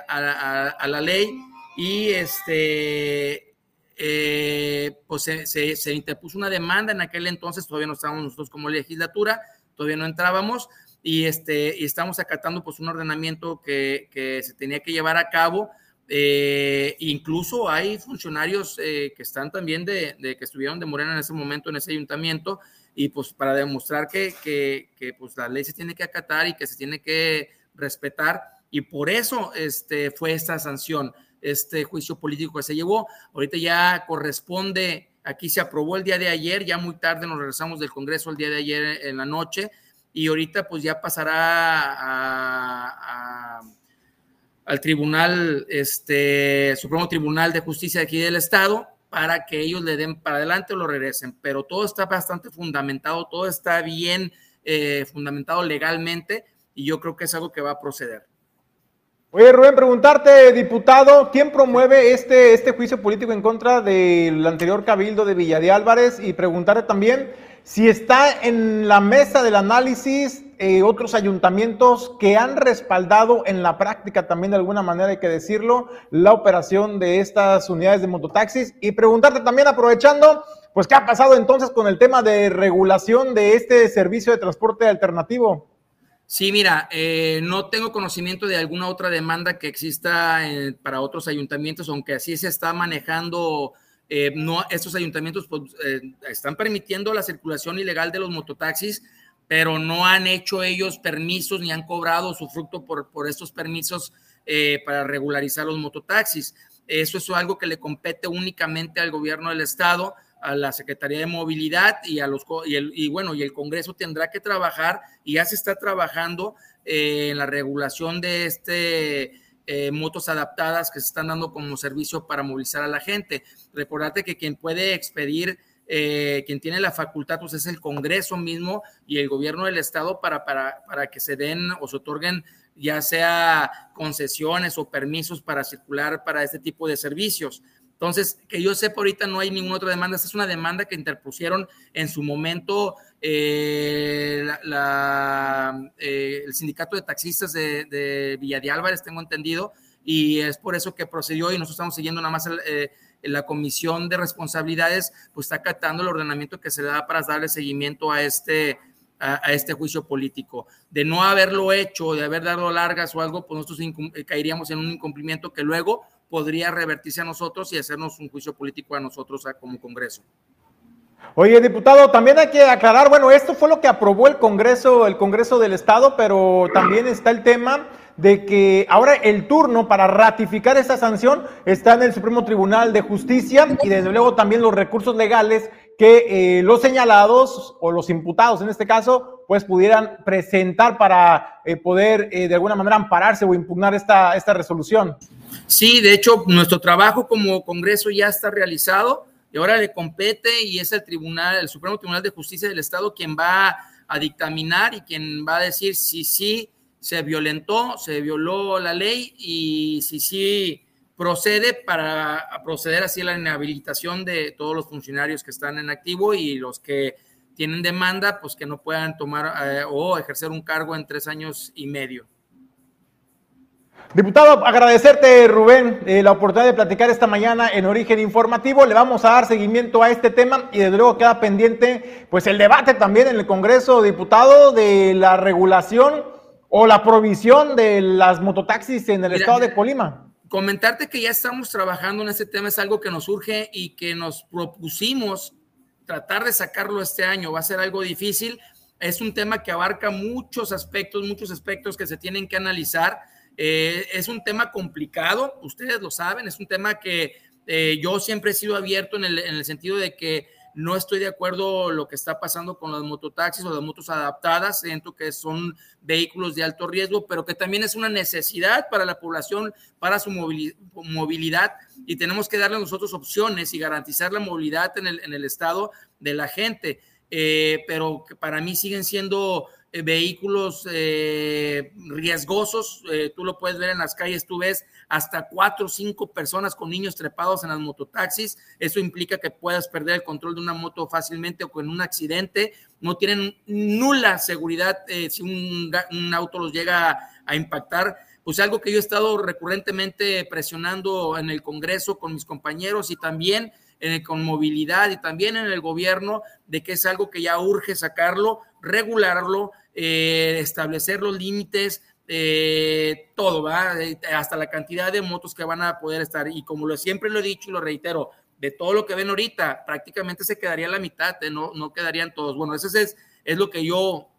a, la ley y este, pues se, se interpuso una demanda en aquel entonces, todavía no estábamos nosotros como legislatura, todavía no entrábamos, y, este, y estamos acatando pues un ordenamiento que, que se tenía que llevar a cabo. Eh, incluso hay funcionarios eh, que están también de, de, que estuvieron de Morena en ese momento en ese ayuntamiento y pues para demostrar que, que, que, pues la ley se tiene que acatar y que se tiene que respetar y por eso este, fue esta sanción, este juicio político que se llevó. Ahorita ya corresponde, aquí se aprobó el día de ayer, ya muy tarde nos regresamos del Congreso el día de ayer en la noche, y ahorita pues ya pasará al tribunal, este Supremo Tribunal de Justicia de aquí del Estado para que ellos le den para adelante o lo regresen. Pero todo está bastante fundamentado, todo está bien eh, fundamentado legalmente y yo creo que es algo que va a proceder. Oye, Rubén, preguntarte, diputado, ¿quién promueve este, este juicio político en contra del anterior cabildo de Villa de Álvarez? Y preguntarte también si está en la mesa del análisis eh, otros ayuntamientos que han respaldado en la práctica también de alguna manera, hay que decirlo, la operación de estas unidades de mototaxis. Y preguntarte también, aprovechando, pues, ¿qué ha pasado entonces con el tema de regulación de este servicio de transporte alternativo? Sí, mira, eh, no tengo conocimiento de alguna otra demanda que exista eh, para otros ayuntamientos, aunque así se está manejando eh, no, estos ayuntamientos pues, eh, están permitiendo la circulación ilegal de los mototaxis, pero no han hecho ellos permisos ni han cobrado su fruto por, estos permisos eh, para regularizar los mototaxis. Eso es algo que le compete únicamente al gobierno del estado, a la Secretaría de Movilidad y a los y bueno, y el Congreso tendrá que trabajar y ya se está trabajando en la regulación de este eh, motos adaptadas que se están dando como servicio para movilizar a la gente. Recordate que quien puede expedir, eh, quien tiene la facultad, pues es el Congreso mismo y el gobierno del Estado para, para, para que se den o se otorguen ya sea concesiones o permisos para circular para este tipo de servicios. Entonces, que yo sepa, ahorita no hay ninguna otra demanda. Esta es una demanda que interpusieron en su momento eh, la, eh, el sindicato de taxistas de, de, Villa de Álvarez, tengo entendido, y es por eso que procedió y nosotros estamos siguiendo nada más eh, la comisión de responsabilidades, pues está acatando el ordenamiento que se da para darle seguimiento a este, a, a, este juicio político. De no haberlo hecho, de haber dado largas o algo, pues nosotros eh, caeríamos en un incumplimiento que luego podría revertirse a nosotros y hacernos un juicio político a nosotros como Congreso. Oye, diputado, también hay que aclarar, bueno, esto fue lo que aprobó el Congreso, el Congreso del Estado, pero también está el tema de que ahora el turno para ratificar esta sanción está en el Supremo Tribunal de Justicia y desde luego también los recursos legales que eh, los señalados o los imputados en este caso pues pudieran presentar para eh, poder eh, de alguna manera ampararse o impugnar esta, esta resolución. Sí, de hecho nuestro trabajo como Congreso ya está realizado y ahora le compete y es el Tribunal, el Supremo Tribunal de Justicia del Estado quien va a dictaminar y quien va a decir si sí se violentó, se violó la ley y si sí procede para proceder así a la inhabilitación de todos los funcionarios que están en activo y los que tienen demanda, pues que no puedan tomar eh, o ejercer un cargo en tres años y medio. Diputado, agradecerte, Rubén, eh, la oportunidad de platicar esta mañana en Origen Informativo. Le vamos a dar seguimiento a este tema y desde luego queda pendiente pues el debate también en el Congreso, diputado, de la regulación o la provisión de las mototaxis en el estado de Colima. Comentarte que ya estamos trabajando en este tema es algo que nos urge y que nos propusimos tratar de sacarlo este año. Va a ser algo difícil. Es un tema que abarca muchos aspectos, muchos aspectos que se tienen que analizar eh, es un tema complicado, ustedes lo saben, es un tema que eh, yo siempre he sido abierto en el, sentido de que no estoy de acuerdo lo que está pasando con las mototaxis o las motos adaptadas. Siento que son vehículos de alto riesgo, pero que también es una necesidad para la población, para su movilidad, y tenemos que darle a nosotros opciones y garantizar la movilidad en el, estado de la gente. Eh, pero para mí siguen siendo vehículos eh, riesgosos. Eh, tú lo puedes ver en las calles, tú ves hasta cuatro o cinco personas con niños trepados en las mototaxis. Eso implica que puedas perder el control de una moto fácilmente o con un accidente. No tienen nula seguridad si un, auto los llega a, impactar pues algo que yo he estado recurrentemente presionando en el Congreso con mis compañeros y también con movilidad y también en el gobierno, de que es algo que ya urge sacarlo, regularlo eh, establecer los límites, eh, todo, ¿va? Eh, hasta la cantidad de motos que van a poder estar. Y como lo, siempre lo he dicho y lo reitero, de todo lo que ven ahorita, prácticamente se quedaría la mitad, no, no quedarían todos. Bueno, eso es, es lo que yo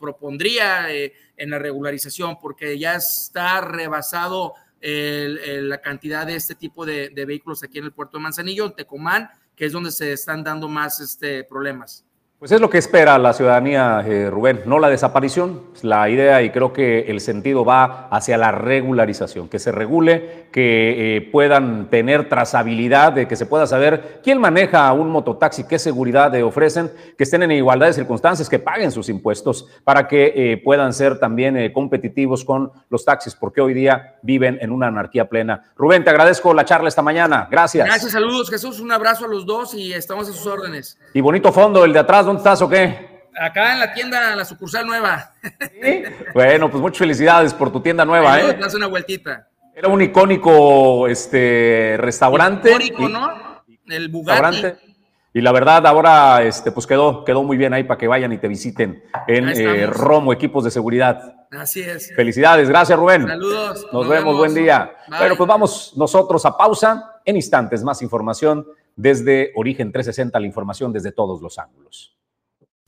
propondría en la regularización, porque ya está rebasado la cantidad de este tipo de, de, vehículos aquí en el puerto de Manzanillo, en Tecomán, que es donde se están dando más este, problemas. Pues es lo que espera la ciudadanía, eh, Rubén, no la desaparición. La idea y creo que el sentido va hacia la regularización, que se regule, que eh, puedan tener trazabilidad, de que se pueda saber quién maneja un mototaxi, qué seguridad ofrecen, que estén en igualdad de circunstancias, que paguen sus impuestos para que eh, puedan ser también competitivos con los taxis, porque hoy día viven en una anarquía plena. Rubén, te agradezco la charla esta mañana. Gracias. Gracias, saludos, Jesús. Un abrazo a los dos y estamos a sus órdenes. Y bonito fondo el de atrás ¿dónde estás o qué? Acá en la tienda, la sucursal nueva. Bueno, pues muchas felicidades por tu tienda nueva, ¿eh? Das una vueltita. Era un icónico este, restaurante. Icónico, ¿no? El Bugatti. Y la verdad, ahora este, pues quedó, quedó muy bien ahí para que vayan y te visiten en eh, Romo, equipos de seguridad. Así es. Felicidades, gracias Rubén. Saludos. Nos, vemos. buen día. Bueno, pues vamos nosotros a pausa. En instantes, más información desde Origen 360, la información desde todos los ángulos.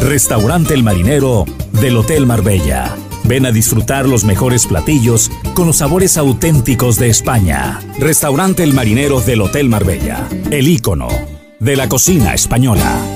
Restaurante El Marinero del Hotel Marbella. Ven a disfrutar los mejores platillos con los sabores auténticos de España. Restaurante El Marinero del Hotel Marbella. El icono de la cocina española.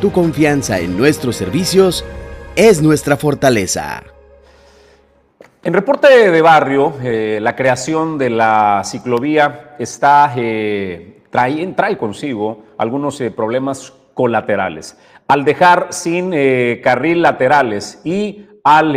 Tu confianza en nuestros servicios es nuestra fortaleza. En reporte de barrio, eh, la creación de la ciclovía está, eh, trae, trae, consigo algunos eh, problemas colaterales. Al dejar sin carril laterales y al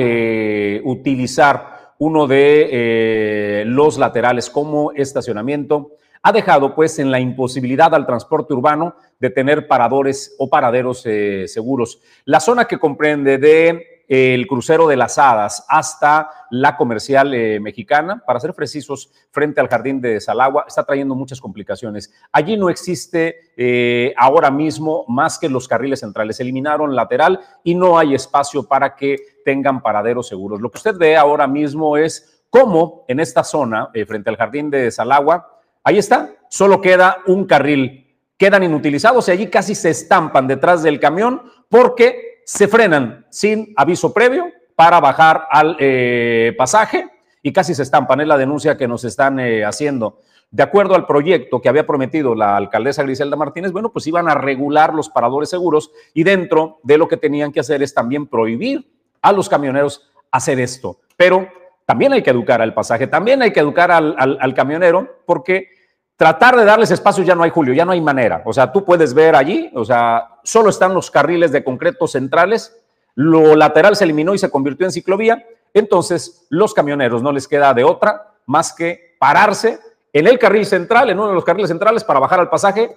utilizar uno de los laterales como estacionamiento, ha dejado pues en la imposibilidad al transporte urbano de tener paradores o paraderos eh, seguros. La zona que comprende de el crucero de las Hadas hasta la comercial eh, mexicana, para ser precisos, frente al jardín de Salagua, está trayendo muchas complicaciones. Allí no existe eh, ahora mismo más que los carriles centrales. Eliminaron lateral y no hay espacio para que tengan paraderos seguros. Lo que usted ve ahora mismo es cómo en esta zona, eh, frente al jardín de Salagua, ahí está, solo queda un carril. Quedan inutilizados y allí casi se estampan detrás del camión porque se frenan sin aviso previo para bajar al eh, pasaje y casi se estampan. Es la denuncia que nos están eh, haciendo. De acuerdo al proyecto que había prometido la alcaldesa Griselda Martínez, bueno, pues iban a regular los paradores seguros y dentro de lo que tenían que hacer es también prohibir a los camioneros hacer esto. Pero también hay que educar al pasaje, también hay que educar al, camionero porque tratar de darles espacio ya no hay, Julio, ya no hay manera. O sea, tú puedes ver allí, o sea, solo están los carriles de concreto centrales, lo lateral se eliminó y se convirtió en ciclovía, entonces los camioneros no les queda de otra más que pararse en el carril central, en uno de los carriles centrales para bajar al pasaje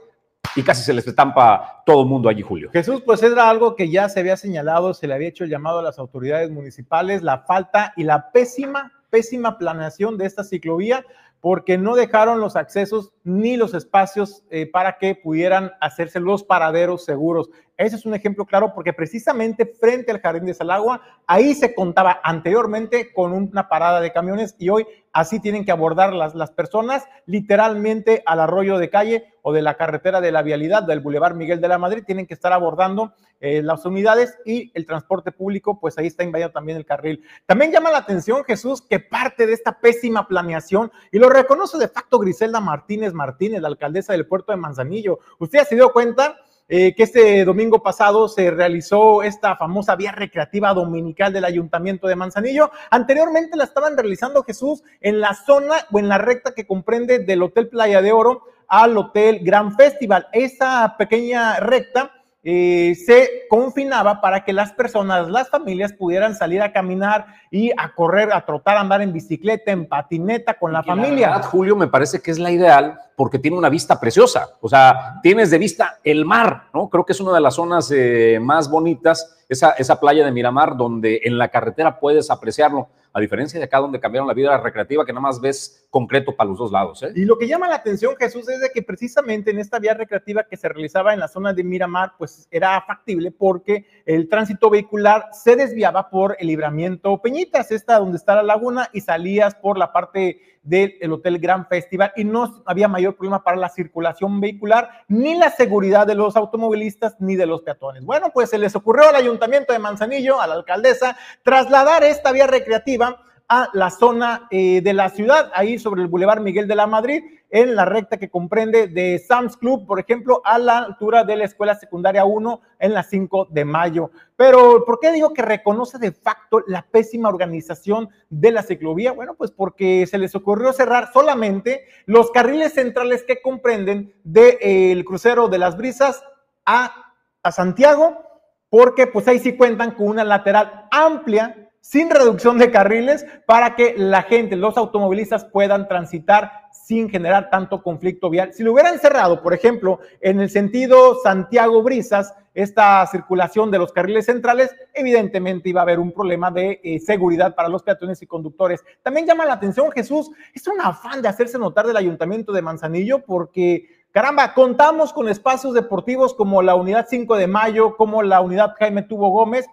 y casi se les estampa todo el mundo allí, Julio. Jesús, pues era algo que ya se había señalado, se le había hecho el llamado a las autoridades municipales, la falta y la pésima, pésima planeación de esta ciclovía porque no dejaron los accesos ni los espacios eh, para que pudieran hacerse los paraderos seguros. Ese es un ejemplo claro porque precisamente frente al Jardín de Salagua, ahí se contaba anteriormente con una parada de camiones y hoy así tienen que abordar las, las personas literalmente al arroyo de calle o de la carretera de la vialidad del Boulevard Miguel de la Madrid, tienen que estar abordando eh, las unidades y el transporte público, pues ahí está invadido también el carril. También llama la atención, Jesús, que parte de esta pésima planeación, y lo reconoce de facto Griselda Martínez Martínez, la alcaldesa del puerto de Manzanillo. ¿Usted se dio cuenta? Eh, que este domingo pasado se realizó esta famosa vía recreativa dominical del Ayuntamiento de Manzanillo. Anteriormente la estaban realizando Jesús en la zona o en la recta que comprende del Hotel Playa de Oro al Hotel Gran Festival. Esa pequeña recta eh, se confinaba para que las personas, las familias pudieran salir a caminar y a correr, a trotar, a andar en bicicleta, en patineta con la familia. La verdad, Julio, me parece que es la ideal porque tiene una vista preciosa. O sea, tienes de vista el mar, ¿no? Creo que es una de las zonas eh, más bonitas, esa, esa playa de Miramar, donde en la carretera puedes apreciarlo a diferencia de acá donde cambiaron la vida recreativa, que nada más ves concreto para los dos lados. ¿eh? Y lo que llama la atención, Jesús, es de que precisamente en esta vía recreativa que se realizaba en la zona de Miramar, pues era factible porque el tránsito vehicular se desviaba por el libramiento Peñitas, esta donde está la laguna, y salías por la parte del Hotel Gran Festival y no había mayor problema para la circulación vehicular, ni la seguridad de los automovilistas, ni de los peatones. Bueno, pues se les ocurrió al Ayuntamiento de Manzanillo, a la alcaldesa, trasladar esta vía recreativa a la zona eh, de la ciudad, ahí sobre el Boulevard Miguel de la Madrid, en la recta que comprende de Sam's Club, por ejemplo, a la altura de la Escuela Secundaria 1 en la 5 de mayo. Pero, ¿por qué digo que reconoce de facto la pésima organización de la ciclovía? Bueno, pues porque se les ocurrió cerrar solamente los carriles centrales que comprenden del de, eh, crucero de las brisas a, a Santiago, porque pues ahí sí cuentan con una lateral amplia sin reducción de carriles para que la gente, los automovilistas puedan transitar sin generar tanto conflicto vial. Si lo hubieran cerrado, por ejemplo, en el sentido Santiago Brisas, esta circulación de los carriles centrales, evidentemente iba a haber un problema de eh, seguridad para los peatones y conductores. También llama la atención, Jesús, es un afán de hacerse notar del ayuntamiento de Manzanillo porque Caramba, contamos con espacios deportivos como la Unidad 5 de Mayo, como la Unidad Jaime Tubo Gómez,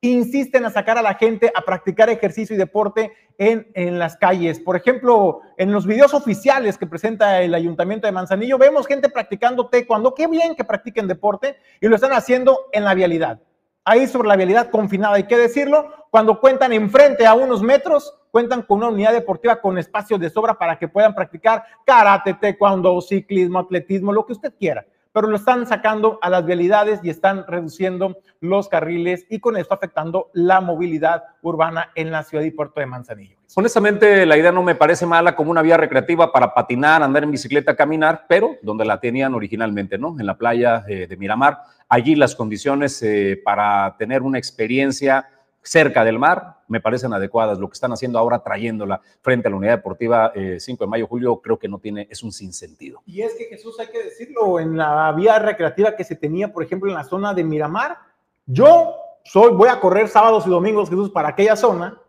insisten a sacar a la gente a practicar ejercicio y deporte en, en, las calles. Por ejemplo, en los videos oficiales que presenta el Ayuntamiento de Manzanillo, vemos gente practicando taekwondo. Qué bien que practiquen deporte y lo están haciendo en la vialidad. Ahí sobre la vialidad confinada, hay que decirlo, cuando cuentan enfrente a unos metros, cuentan con una unidad deportiva con espacios de sobra para que puedan practicar karate, taekwondo, ciclismo, atletismo, lo que usted quiera pero lo están sacando a las vialidades y están reduciendo los carriles y con esto afectando la movilidad urbana en la ciudad y puerto de Manzanillo. Honestamente, la idea no me parece mala como una vía recreativa para patinar, andar en bicicleta, caminar, pero donde la tenían originalmente, ¿no? En la playa eh, de Miramar. Allí las condiciones eh, para tener una experiencia cerca del mar, me parecen adecuadas. Lo que están haciendo ahora trayéndola frente a la unidad deportiva 5 eh, de mayo, julio, creo que no tiene, es un sinsentido. Y es que Jesús, hay que decirlo, en la vía recreativa que se tenía, por ejemplo, en la zona de Miramar, yo soy, voy a correr sábados y domingos, Jesús, para aquella zona,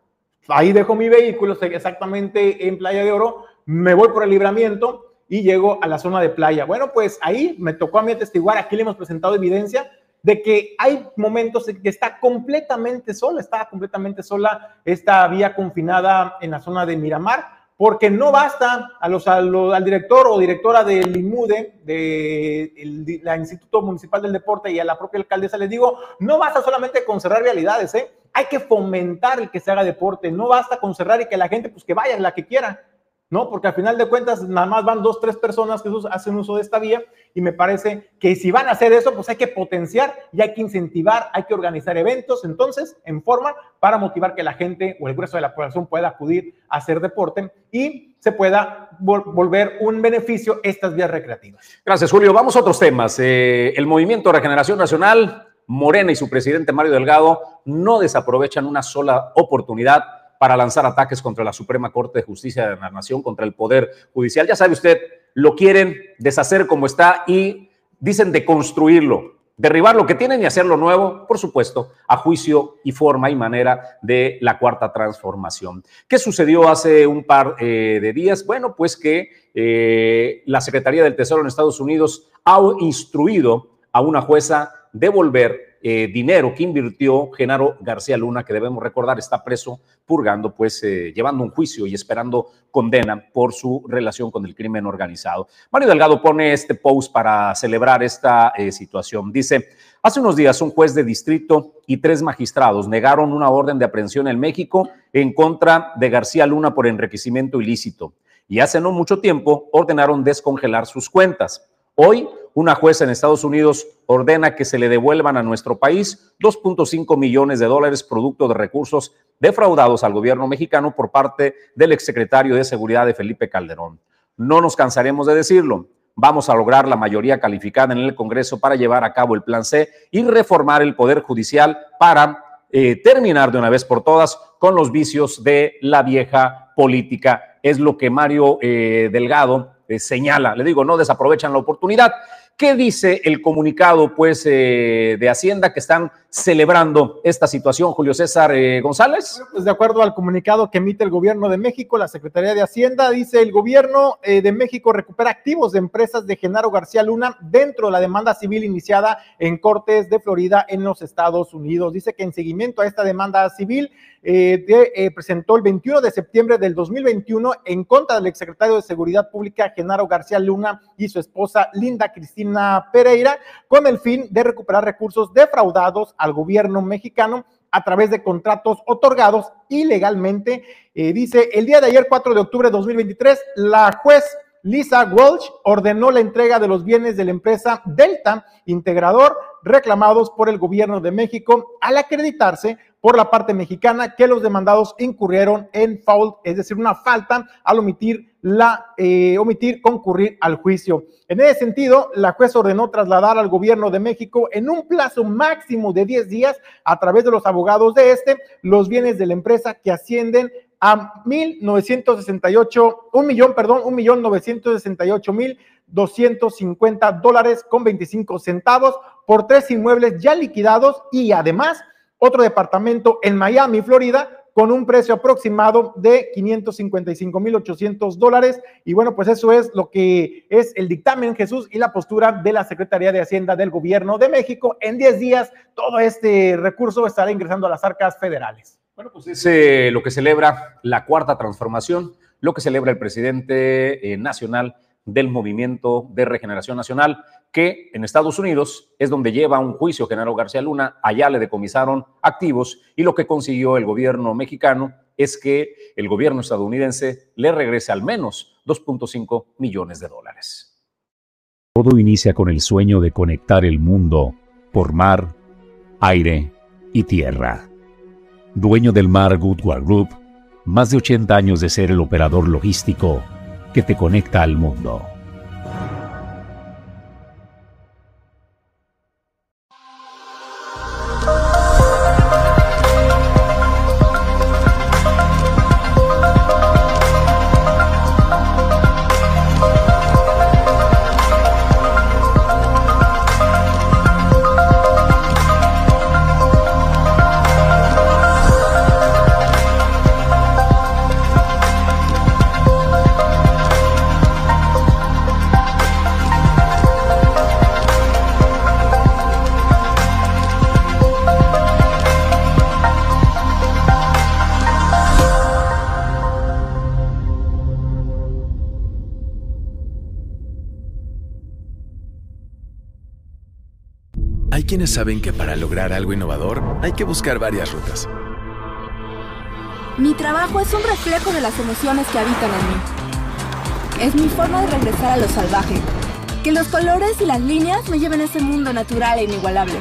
ahí dejo mi vehículo exactamente en Playa de Oro, me voy por el libramiento y llego a la zona de playa. Bueno, pues ahí me tocó a mí atestiguar, aquí le hemos presentado evidencia de que hay momentos en que está completamente sola, estaba completamente sola esta vía confinada en la zona de Miramar, porque no basta a los, al director o directora del IMUDE, del la Instituto Municipal del Deporte y a la propia alcaldesa, les digo, no basta solamente con cerrar realidades, ¿eh? hay que fomentar el que se haga deporte, no basta con cerrar y que la gente, pues que vaya la que quiera, ¿no? Porque al final de cuentas nada más van dos, tres personas que hacen uso de esta vía y me parece que si van a hacer eso, pues hay que potenciar y hay que incentivar, hay que organizar eventos, entonces, en forma para motivar que la gente o el grueso de la población pueda acudir a hacer deporte y se pueda volver un beneficio estas vías recreativas. Gracias, Julio. Vamos a otros temas. Eh, el Movimiento Regeneración Nacional, Morena y su presidente Mario Delgado no desaprovechan una sola oportunidad para lanzar ataques contra la Suprema Corte de Justicia de la Nación, contra el Poder Judicial. Ya sabe usted, lo quieren deshacer como está y dicen de construirlo, derribar lo que tienen y hacerlo nuevo, por supuesto, a juicio y forma y manera de la cuarta transformación. ¿Qué sucedió hace un par eh, de días? Bueno, pues que eh, la Secretaría del Tesoro en Estados Unidos ha instruido a una jueza devolver eh, dinero que invirtió Genaro García Luna, que debemos recordar está preso, purgando, pues eh, llevando un juicio y esperando condena por su relación con el crimen organizado. Mario Delgado pone este post para celebrar esta eh, situación. Dice, hace unos días un juez de distrito y tres magistrados negaron una orden de aprehensión en México en contra de García Luna por enriquecimiento ilícito y hace no mucho tiempo ordenaron descongelar sus cuentas. Hoy, una jueza en Estados Unidos ordena que se le devuelvan a nuestro país 2.5 millones de dólares producto de recursos defraudados al gobierno mexicano por parte del exsecretario de Seguridad de Felipe Calderón. No nos cansaremos de decirlo. Vamos a lograr la mayoría calificada en el Congreso para llevar a cabo el Plan C y reformar el Poder Judicial para eh, terminar de una vez por todas con los vicios de la vieja política. Es lo que Mario eh, Delgado eh, señala. Le digo, no desaprovechan la oportunidad. ¿Qué dice el comunicado pues, eh, de Hacienda que están celebrando esta situación, Julio César eh, González? Pues de acuerdo al comunicado que emite el gobierno de México, la Secretaría de Hacienda dice el gobierno de México recupera activos de empresas de Genaro García Luna dentro de la demanda civil iniciada en Cortes de Florida en los Estados Unidos. Dice que en seguimiento a esta demanda civil presentó el 21 de septiembre del 2021 en contra del exsecretario de Seguridad Pública Genaro García Luna y su esposa Linda Cristina Pereira, con el fin de recuperar recursos defraudados al gobierno mexicano a través de contratos otorgados ilegalmente. Eh, dice, el día de ayer, 4 de octubre de 2023, la juez Lisa Walsh ordenó la entrega de los bienes de la empresa Delta Integrador reclamados por el gobierno de México al acreditarse por la parte mexicana que los demandados incurrieron en fault, es decir, una falta al omitir la eh, omitir concurrir al juicio. En ese sentido, la juez ordenó trasladar al gobierno de México en un plazo máximo de 10 días a través de los abogados de este los bienes de la empresa que ascienden a 1.968, un millón, perdón, un millón 968 mil 250 dólares con 25 centavos por tres inmuebles ya liquidados y además otro departamento en Miami, Florida, con un precio aproximado de 555.800 dólares. Y bueno, pues eso es lo que es el dictamen, Jesús, y la postura de la Secretaría de Hacienda del Gobierno de México. En 10 días, todo este recurso estará ingresando a las arcas federales. Bueno, pues es eh, lo que celebra la cuarta transformación, lo que celebra el presidente eh, nacional del Movimiento de Regeneración Nacional, que en Estados Unidos es donde lleva un juicio Genaro García Luna, allá le decomisaron activos y lo que consiguió el gobierno mexicano es que el gobierno estadounidense le regrese al menos 2.5 millones de dólares. Todo inicia con el sueño de conectar el mundo por mar, aire y tierra. Dueño del mar Goodward Group, más de 80 años de ser el operador logístico que te conecta al mundo. Saben que para lograr algo innovador hay que buscar varias rutas. Mi trabajo es un reflejo de las emociones que habitan en mí. Es mi forma de regresar a lo salvaje. Que los colores y las líneas me lleven a ese mundo natural e inigualable.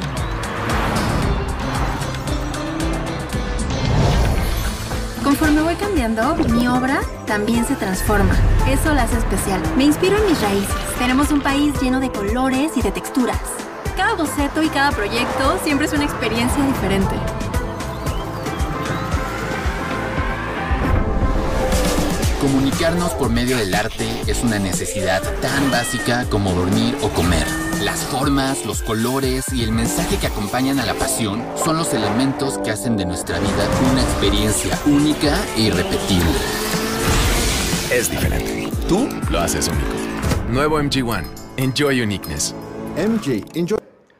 Conforme voy cambiando, mi obra también se transforma. Eso la hace especial. Me inspiro en mis raíces. Tenemos un país lleno de colores y de texturas. Cada boceto y cada proyecto siempre es una experiencia diferente. Comunicarnos por medio del arte es una necesidad tan básica como dormir o comer. Las formas, los colores y el mensaje que acompañan a la pasión son los elementos que hacen de nuestra vida una experiencia única e irrepetible. Es diferente. Tú lo haces único. Nuevo MG1. Enjoy uniqueness. MG, enjoy.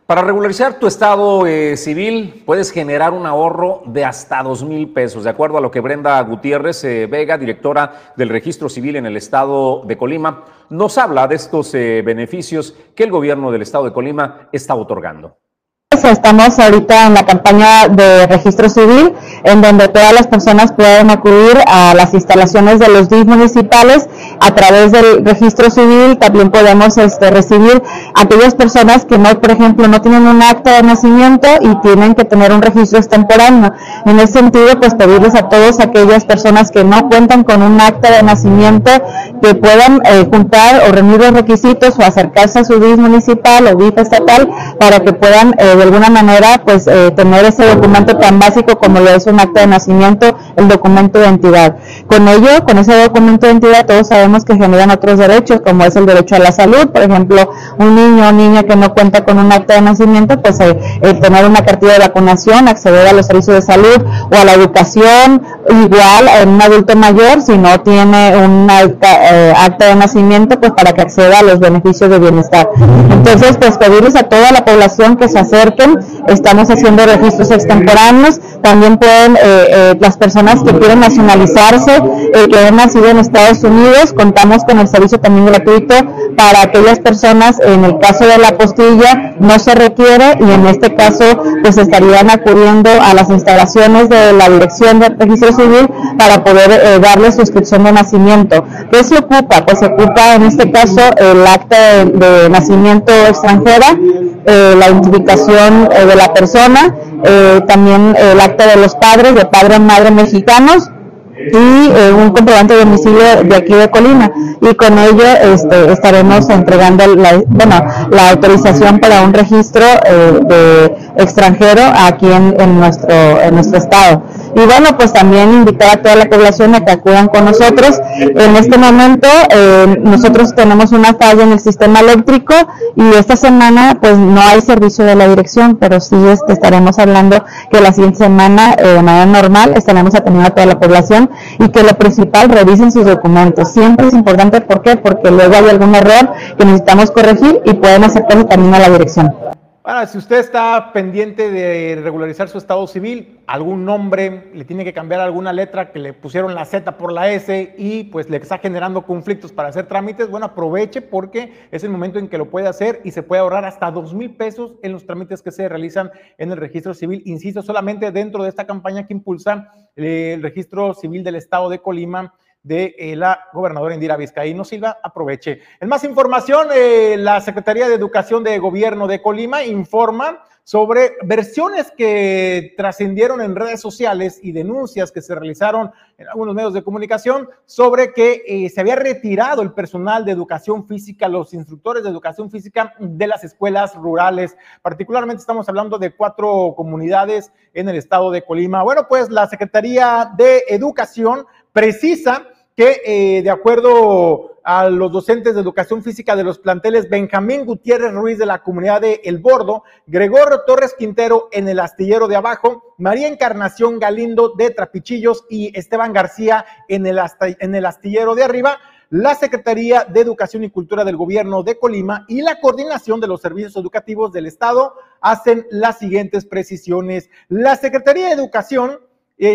Para regularizar tu estado eh, civil puedes generar un ahorro de hasta dos mil pesos, de acuerdo a lo que Brenda Gutiérrez eh, Vega, directora del Registro Civil en el estado de Colima, nos habla de estos eh, beneficios que el gobierno del estado de Colima está otorgando. Estamos ahorita en la campaña de registro civil, en donde todas las personas pueden acudir a las instalaciones de los DIF municipales a través del registro civil. También podemos este, recibir aquellas personas que no, por ejemplo, no tienen un acta de nacimiento y tienen que tener un registro extemporáneo. En ese sentido, pues pedirles a todas aquellas personas que no cuentan con un acta de nacimiento que puedan eh, juntar o reunir los requisitos o acercarse a su DIF municipal o DIF estatal para que puedan eh, de alguna manera pues eh, tener ese documento tan básico como lo es un acta de nacimiento, el documento de identidad. Con ello, con ese documento de identidad, todos sabemos que generan otros derechos, como es el derecho a la salud, por ejemplo, un niño o niña que no cuenta con un acta de nacimiento, pues eh, tener una cartilla de vacunación, acceder a los servicios de salud o a la educación, igual en un adulto mayor, si no tiene un acta, eh, acta de nacimiento, pues para que acceda a los beneficios de bienestar. Entonces, pues pedirles a toda la población que se acerque estamos haciendo registros extemporáneos, también pueden eh, eh, las personas que quieren nacionalizarse, eh, que han nacido en Estados Unidos, contamos con el servicio también gratuito para aquellas personas, en el caso de la postilla no se requiere y en este caso pues estarían acudiendo a las instalaciones de la Dirección de Registro Civil para poder darle suscripción de nacimiento. ¿Qué se ocupa? Pues se ocupa en este caso el acta de nacimiento extranjera, la identificación eh, de la persona, eh, también el acta de los padres, de padre y madre mexicanos y eh, un comprobante de domicilio de aquí de Colima y con ello este, estaremos entregando la, bueno, la autorización para un registro de extranjero aquí en, en, nuestro, en nuestro estado. Y bueno, pues también invitar a toda la población a que acudan con nosotros. En este momento eh, nosotros tenemos una falla en el sistema eléctrico y esta semana pues no hay servicio de la dirección, pero sí este, estaremos hablando que la siguiente semana eh, de manera normal estaremos atendiendo a toda la población y que lo principal revisen sus documentos. Siempre es importante, ¿por qué? Porque luego hay algún error que necesitamos corregir y pueden acercarse también a la dirección. Ahora, si usted está pendiente de regularizar su estado civil, algún nombre, le tiene que cambiar alguna letra que le pusieron la Z por la S y pues le está generando conflictos para hacer trámites, bueno, aproveche porque es el momento en que lo puede hacer y se puede ahorrar hasta dos mil pesos en los trámites que se realizan en el registro civil. Insisto, solamente dentro de esta campaña que impulsa eh, el registro civil del estado de Colima de eh, la gobernadora Indira Vizcaíno Silva. Aproveche. En más información, eh, la Secretaría de Educación de Gobierno de Colima informa sobre versiones que trascendieron en redes sociales y denuncias que se realizaron en algunos medios de comunicación sobre que eh, se había retirado el personal de educación física, los instructores de educación física de las escuelas rurales. Particularmente estamos hablando de cuatro comunidades en el estado de Colima. Bueno, pues la Secretaría de Educación precisa que eh, de acuerdo a los docentes de educación física de los planteles Benjamín Gutiérrez Ruiz de la comunidad de El Bordo, Gregorio Torres Quintero en el astillero de abajo, María Encarnación Galindo de Trapichillos y Esteban García en el, en el astillero de arriba, la Secretaría de Educación y Cultura del Gobierno de Colima y la Coordinación de los Servicios Educativos del Estado hacen las siguientes precisiones. La Secretaría de Educación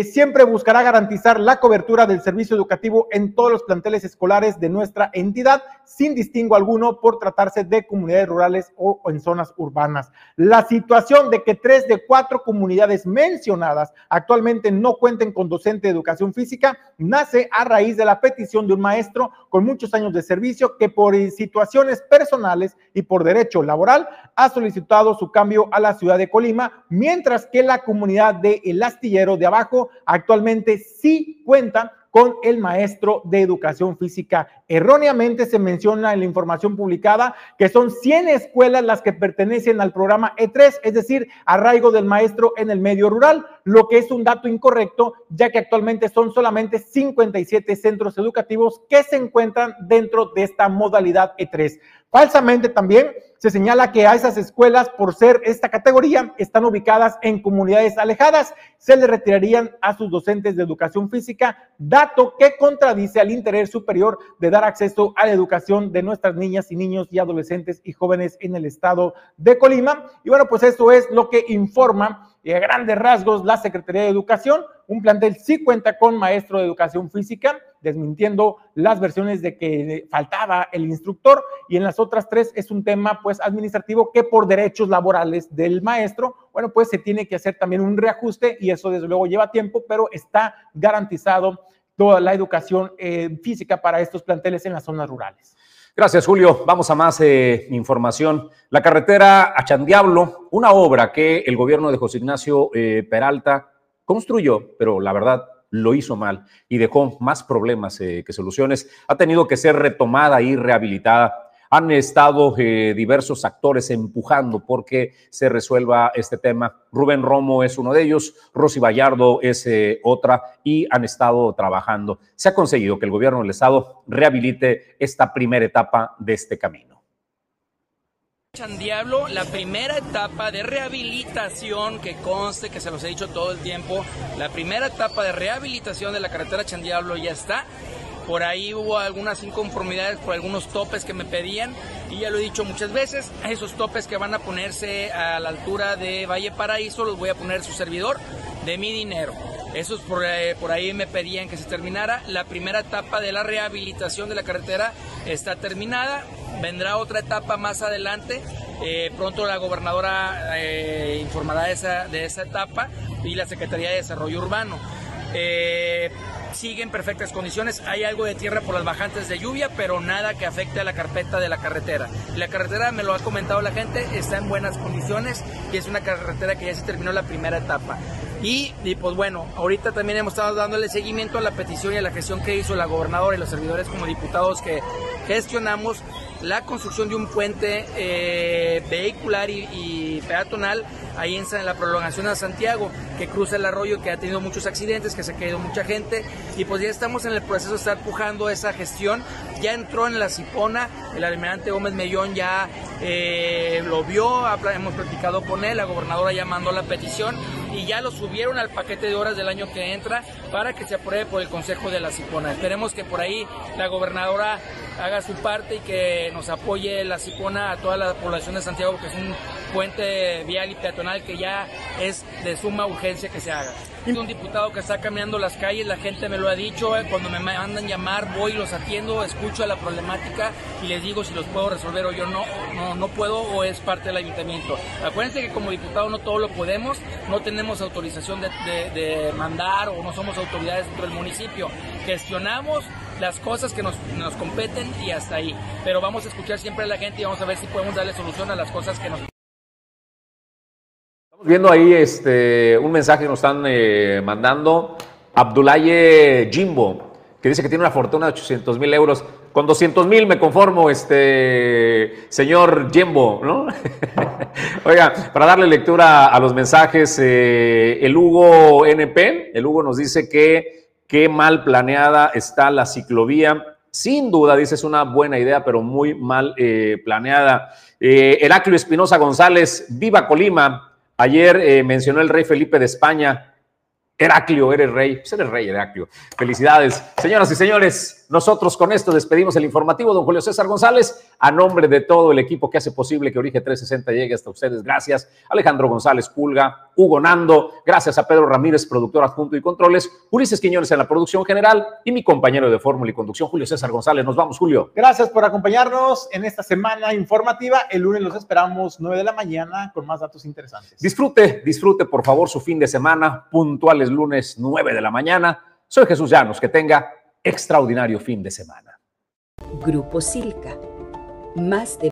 siempre buscará garantizar la cobertura del servicio educativo en todos los planteles escolares de nuestra entidad, sin distingo alguno por tratarse de comunidades rurales o, en zonas urbanas. La situación de que tres de cuatro comunidades mencionadas actualmente no cuenten con docente de educación física nace a raíz de la petición de un maestro con muchos años de servicio que por situaciones personales y por derecho laboral ha solicitado su cambio a la ciudad de Colima, mientras que la comunidad de El Astillero de Abajo actualmente sí cuenta con el maestro de educación física. Erróneamente se menciona en la información publicada que son 100 escuelas las que pertenecen al programa E3, es decir, arraigo del maestro en el medio rural, lo que es un dato incorrecto, ya que actualmente son solamente 57 centros educativos que se encuentran dentro de esta modalidad E3. Falsamente también se señala que a esas escuelas, por ser esta categoría, están ubicadas en comunidades alejadas, se le retirarían a sus docentes de educación física, que contradice al interés superior de dar acceso a la educación de nuestras niñas y niños y adolescentes y jóvenes en el estado de Colima. Y bueno, pues eso es lo que informa y a grandes rasgos la Secretaría de Educación. Un plantel sí cuenta con maestro de educación física, desmintiendo las versiones de que faltaba el instructor y en las otras tres es un tema pues administrativo que por derechos laborales del maestro, bueno, pues se tiene que hacer también un reajuste y eso desde luego lleva tiempo, pero está garantizado toda la educación eh, física para estos planteles en las zonas rurales. Gracias, Julio. Vamos a más eh, información. La carretera a Chandiablo, una obra que el gobierno de José Ignacio eh, Peralta construyó, pero la verdad lo hizo mal y dejó más problemas que soluciones. Ha tenido que ser retomada y rehabilitada han estado eh, diversos actores empujando porque se resuelva este tema. Rubén Romo es uno de ellos, Rosy Vallardo es eh, otra y han estado trabajando. Se ha conseguido que el gobierno del estado rehabilite esta primera etapa de este camino. Chandiablo, la primera etapa de rehabilitación que conste que se los he dicho todo el tiempo, la primera etapa de rehabilitación de la carretera Chandiablo ya está por ahí hubo algunas inconformidades por algunos topes que me pedían y ya lo he dicho muchas veces, esos topes que van a ponerse a la altura de Valle Paraíso los voy a poner su servidor de mi dinero. Esos por, eh, ahí me pedían que se terminara. La primera etapa de la rehabilitación de la carretera está terminada. Vendrá otra etapa más adelante. Eh, pronto la gobernadora eh, informará de esa, de esa etapa y la Secretaría de Desarrollo Urbano sigue en perfectas condiciones. Hay algo de tierra por las bajantes de lluvia, pero nada que afecte a la carpeta de la carretera. La carretera, me lo ha comentado la gente, está en buenas condiciones y es una carretera que ya se terminó la primera etapa. Y, pues bueno, ahorita también hemos estado dándole seguimiento a la petición y a la gestión que hizo la gobernadora y los servidores como diputados que gestionamos la construcción de un puente eh, vehicular y, peatonal ahí en, la prolongación a Santiago, que cruza el arroyo, que ha tenido muchos accidentes, que se ha caído mucha gente, y pues ya estamos en el proceso de estar pujando esa gestión. Ya entró en la Cipona, el almirante Gómez Mellón ya eh, lo vio, hemos platicado con él, la gobernadora ya mandó la petición y ya lo subieron al paquete de horas del año que entra para que se apruebe por el Consejo de la Cipona. Esperemos que por ahí la gobernadora haga su parte y que nos apoye la Cipona a toda la población de Santiago, que es un puente vial y peatonal que ya es de suma urgencia que se haga. Un diputado que está caminando las calles, la gente me lo ha dicho, eh, cuando me mandan llamar voy, los atiendo, escucho la problemática y les digo si los puedo resolver o yo no, no, no puedo o es parte del ayuntamiento. Acuérdense que como diputado no todo lo podemos, no tenemos autorización de, de mandar o no somos autoridades dentro del municipio. Gestionamos las cosas que nos, nos competen y hasta ahí. Pero vamos a escuchar siempre a la gente y vamos a ver si podemos darle solución a las cosas que nos viendo ahí este, un mensaje que nos están eh, mandando. Abdulaye Jimbo, que dice que tiene una fortuna de 800 mil euros. Con 200 mil me conformo, este señor Jimbo, ¿no? [laughs] Oiga, para darle lectura a los mensajes, eh, el Hugo NP, el Hugo nos dice que qué mal planeada está la ciclovía. Sin duda, dice, es una buena idea, pero muy mal eh, planeada. Eh, Heraclio Espinosa González, viva Colima. Ayer eh, mencionó el rey Felipe de España. Heraclio, eres rey. Pues eres rey, Heraclio. Felicidades. Señoras y señores, nosotros con esto despedimos el informativo. Don Julio César González, a nombre de todo el equipo que hace posible que Origen 360 llegue hasta ustedes. Gracias. Alejandro González Pulga, Hugo Nando. Gracias a Pedro Ramírez, productor adjunto y controles. Ulises Quiñones en la producción general y mi compañero de fórmula y conducción, Julio César González. Nos vamos, Julio. Gracias por acompañarnos en esta semana informativa. El lunes los esperamos 9 de la mañana con más datos interesantes. Disfrute, disfrute por favor su fin de semana, puntuales lunes 9 de la mañana. Soy Jesús Llanos, que tenga extraordinario fin de semana. Grupo Silca. Más de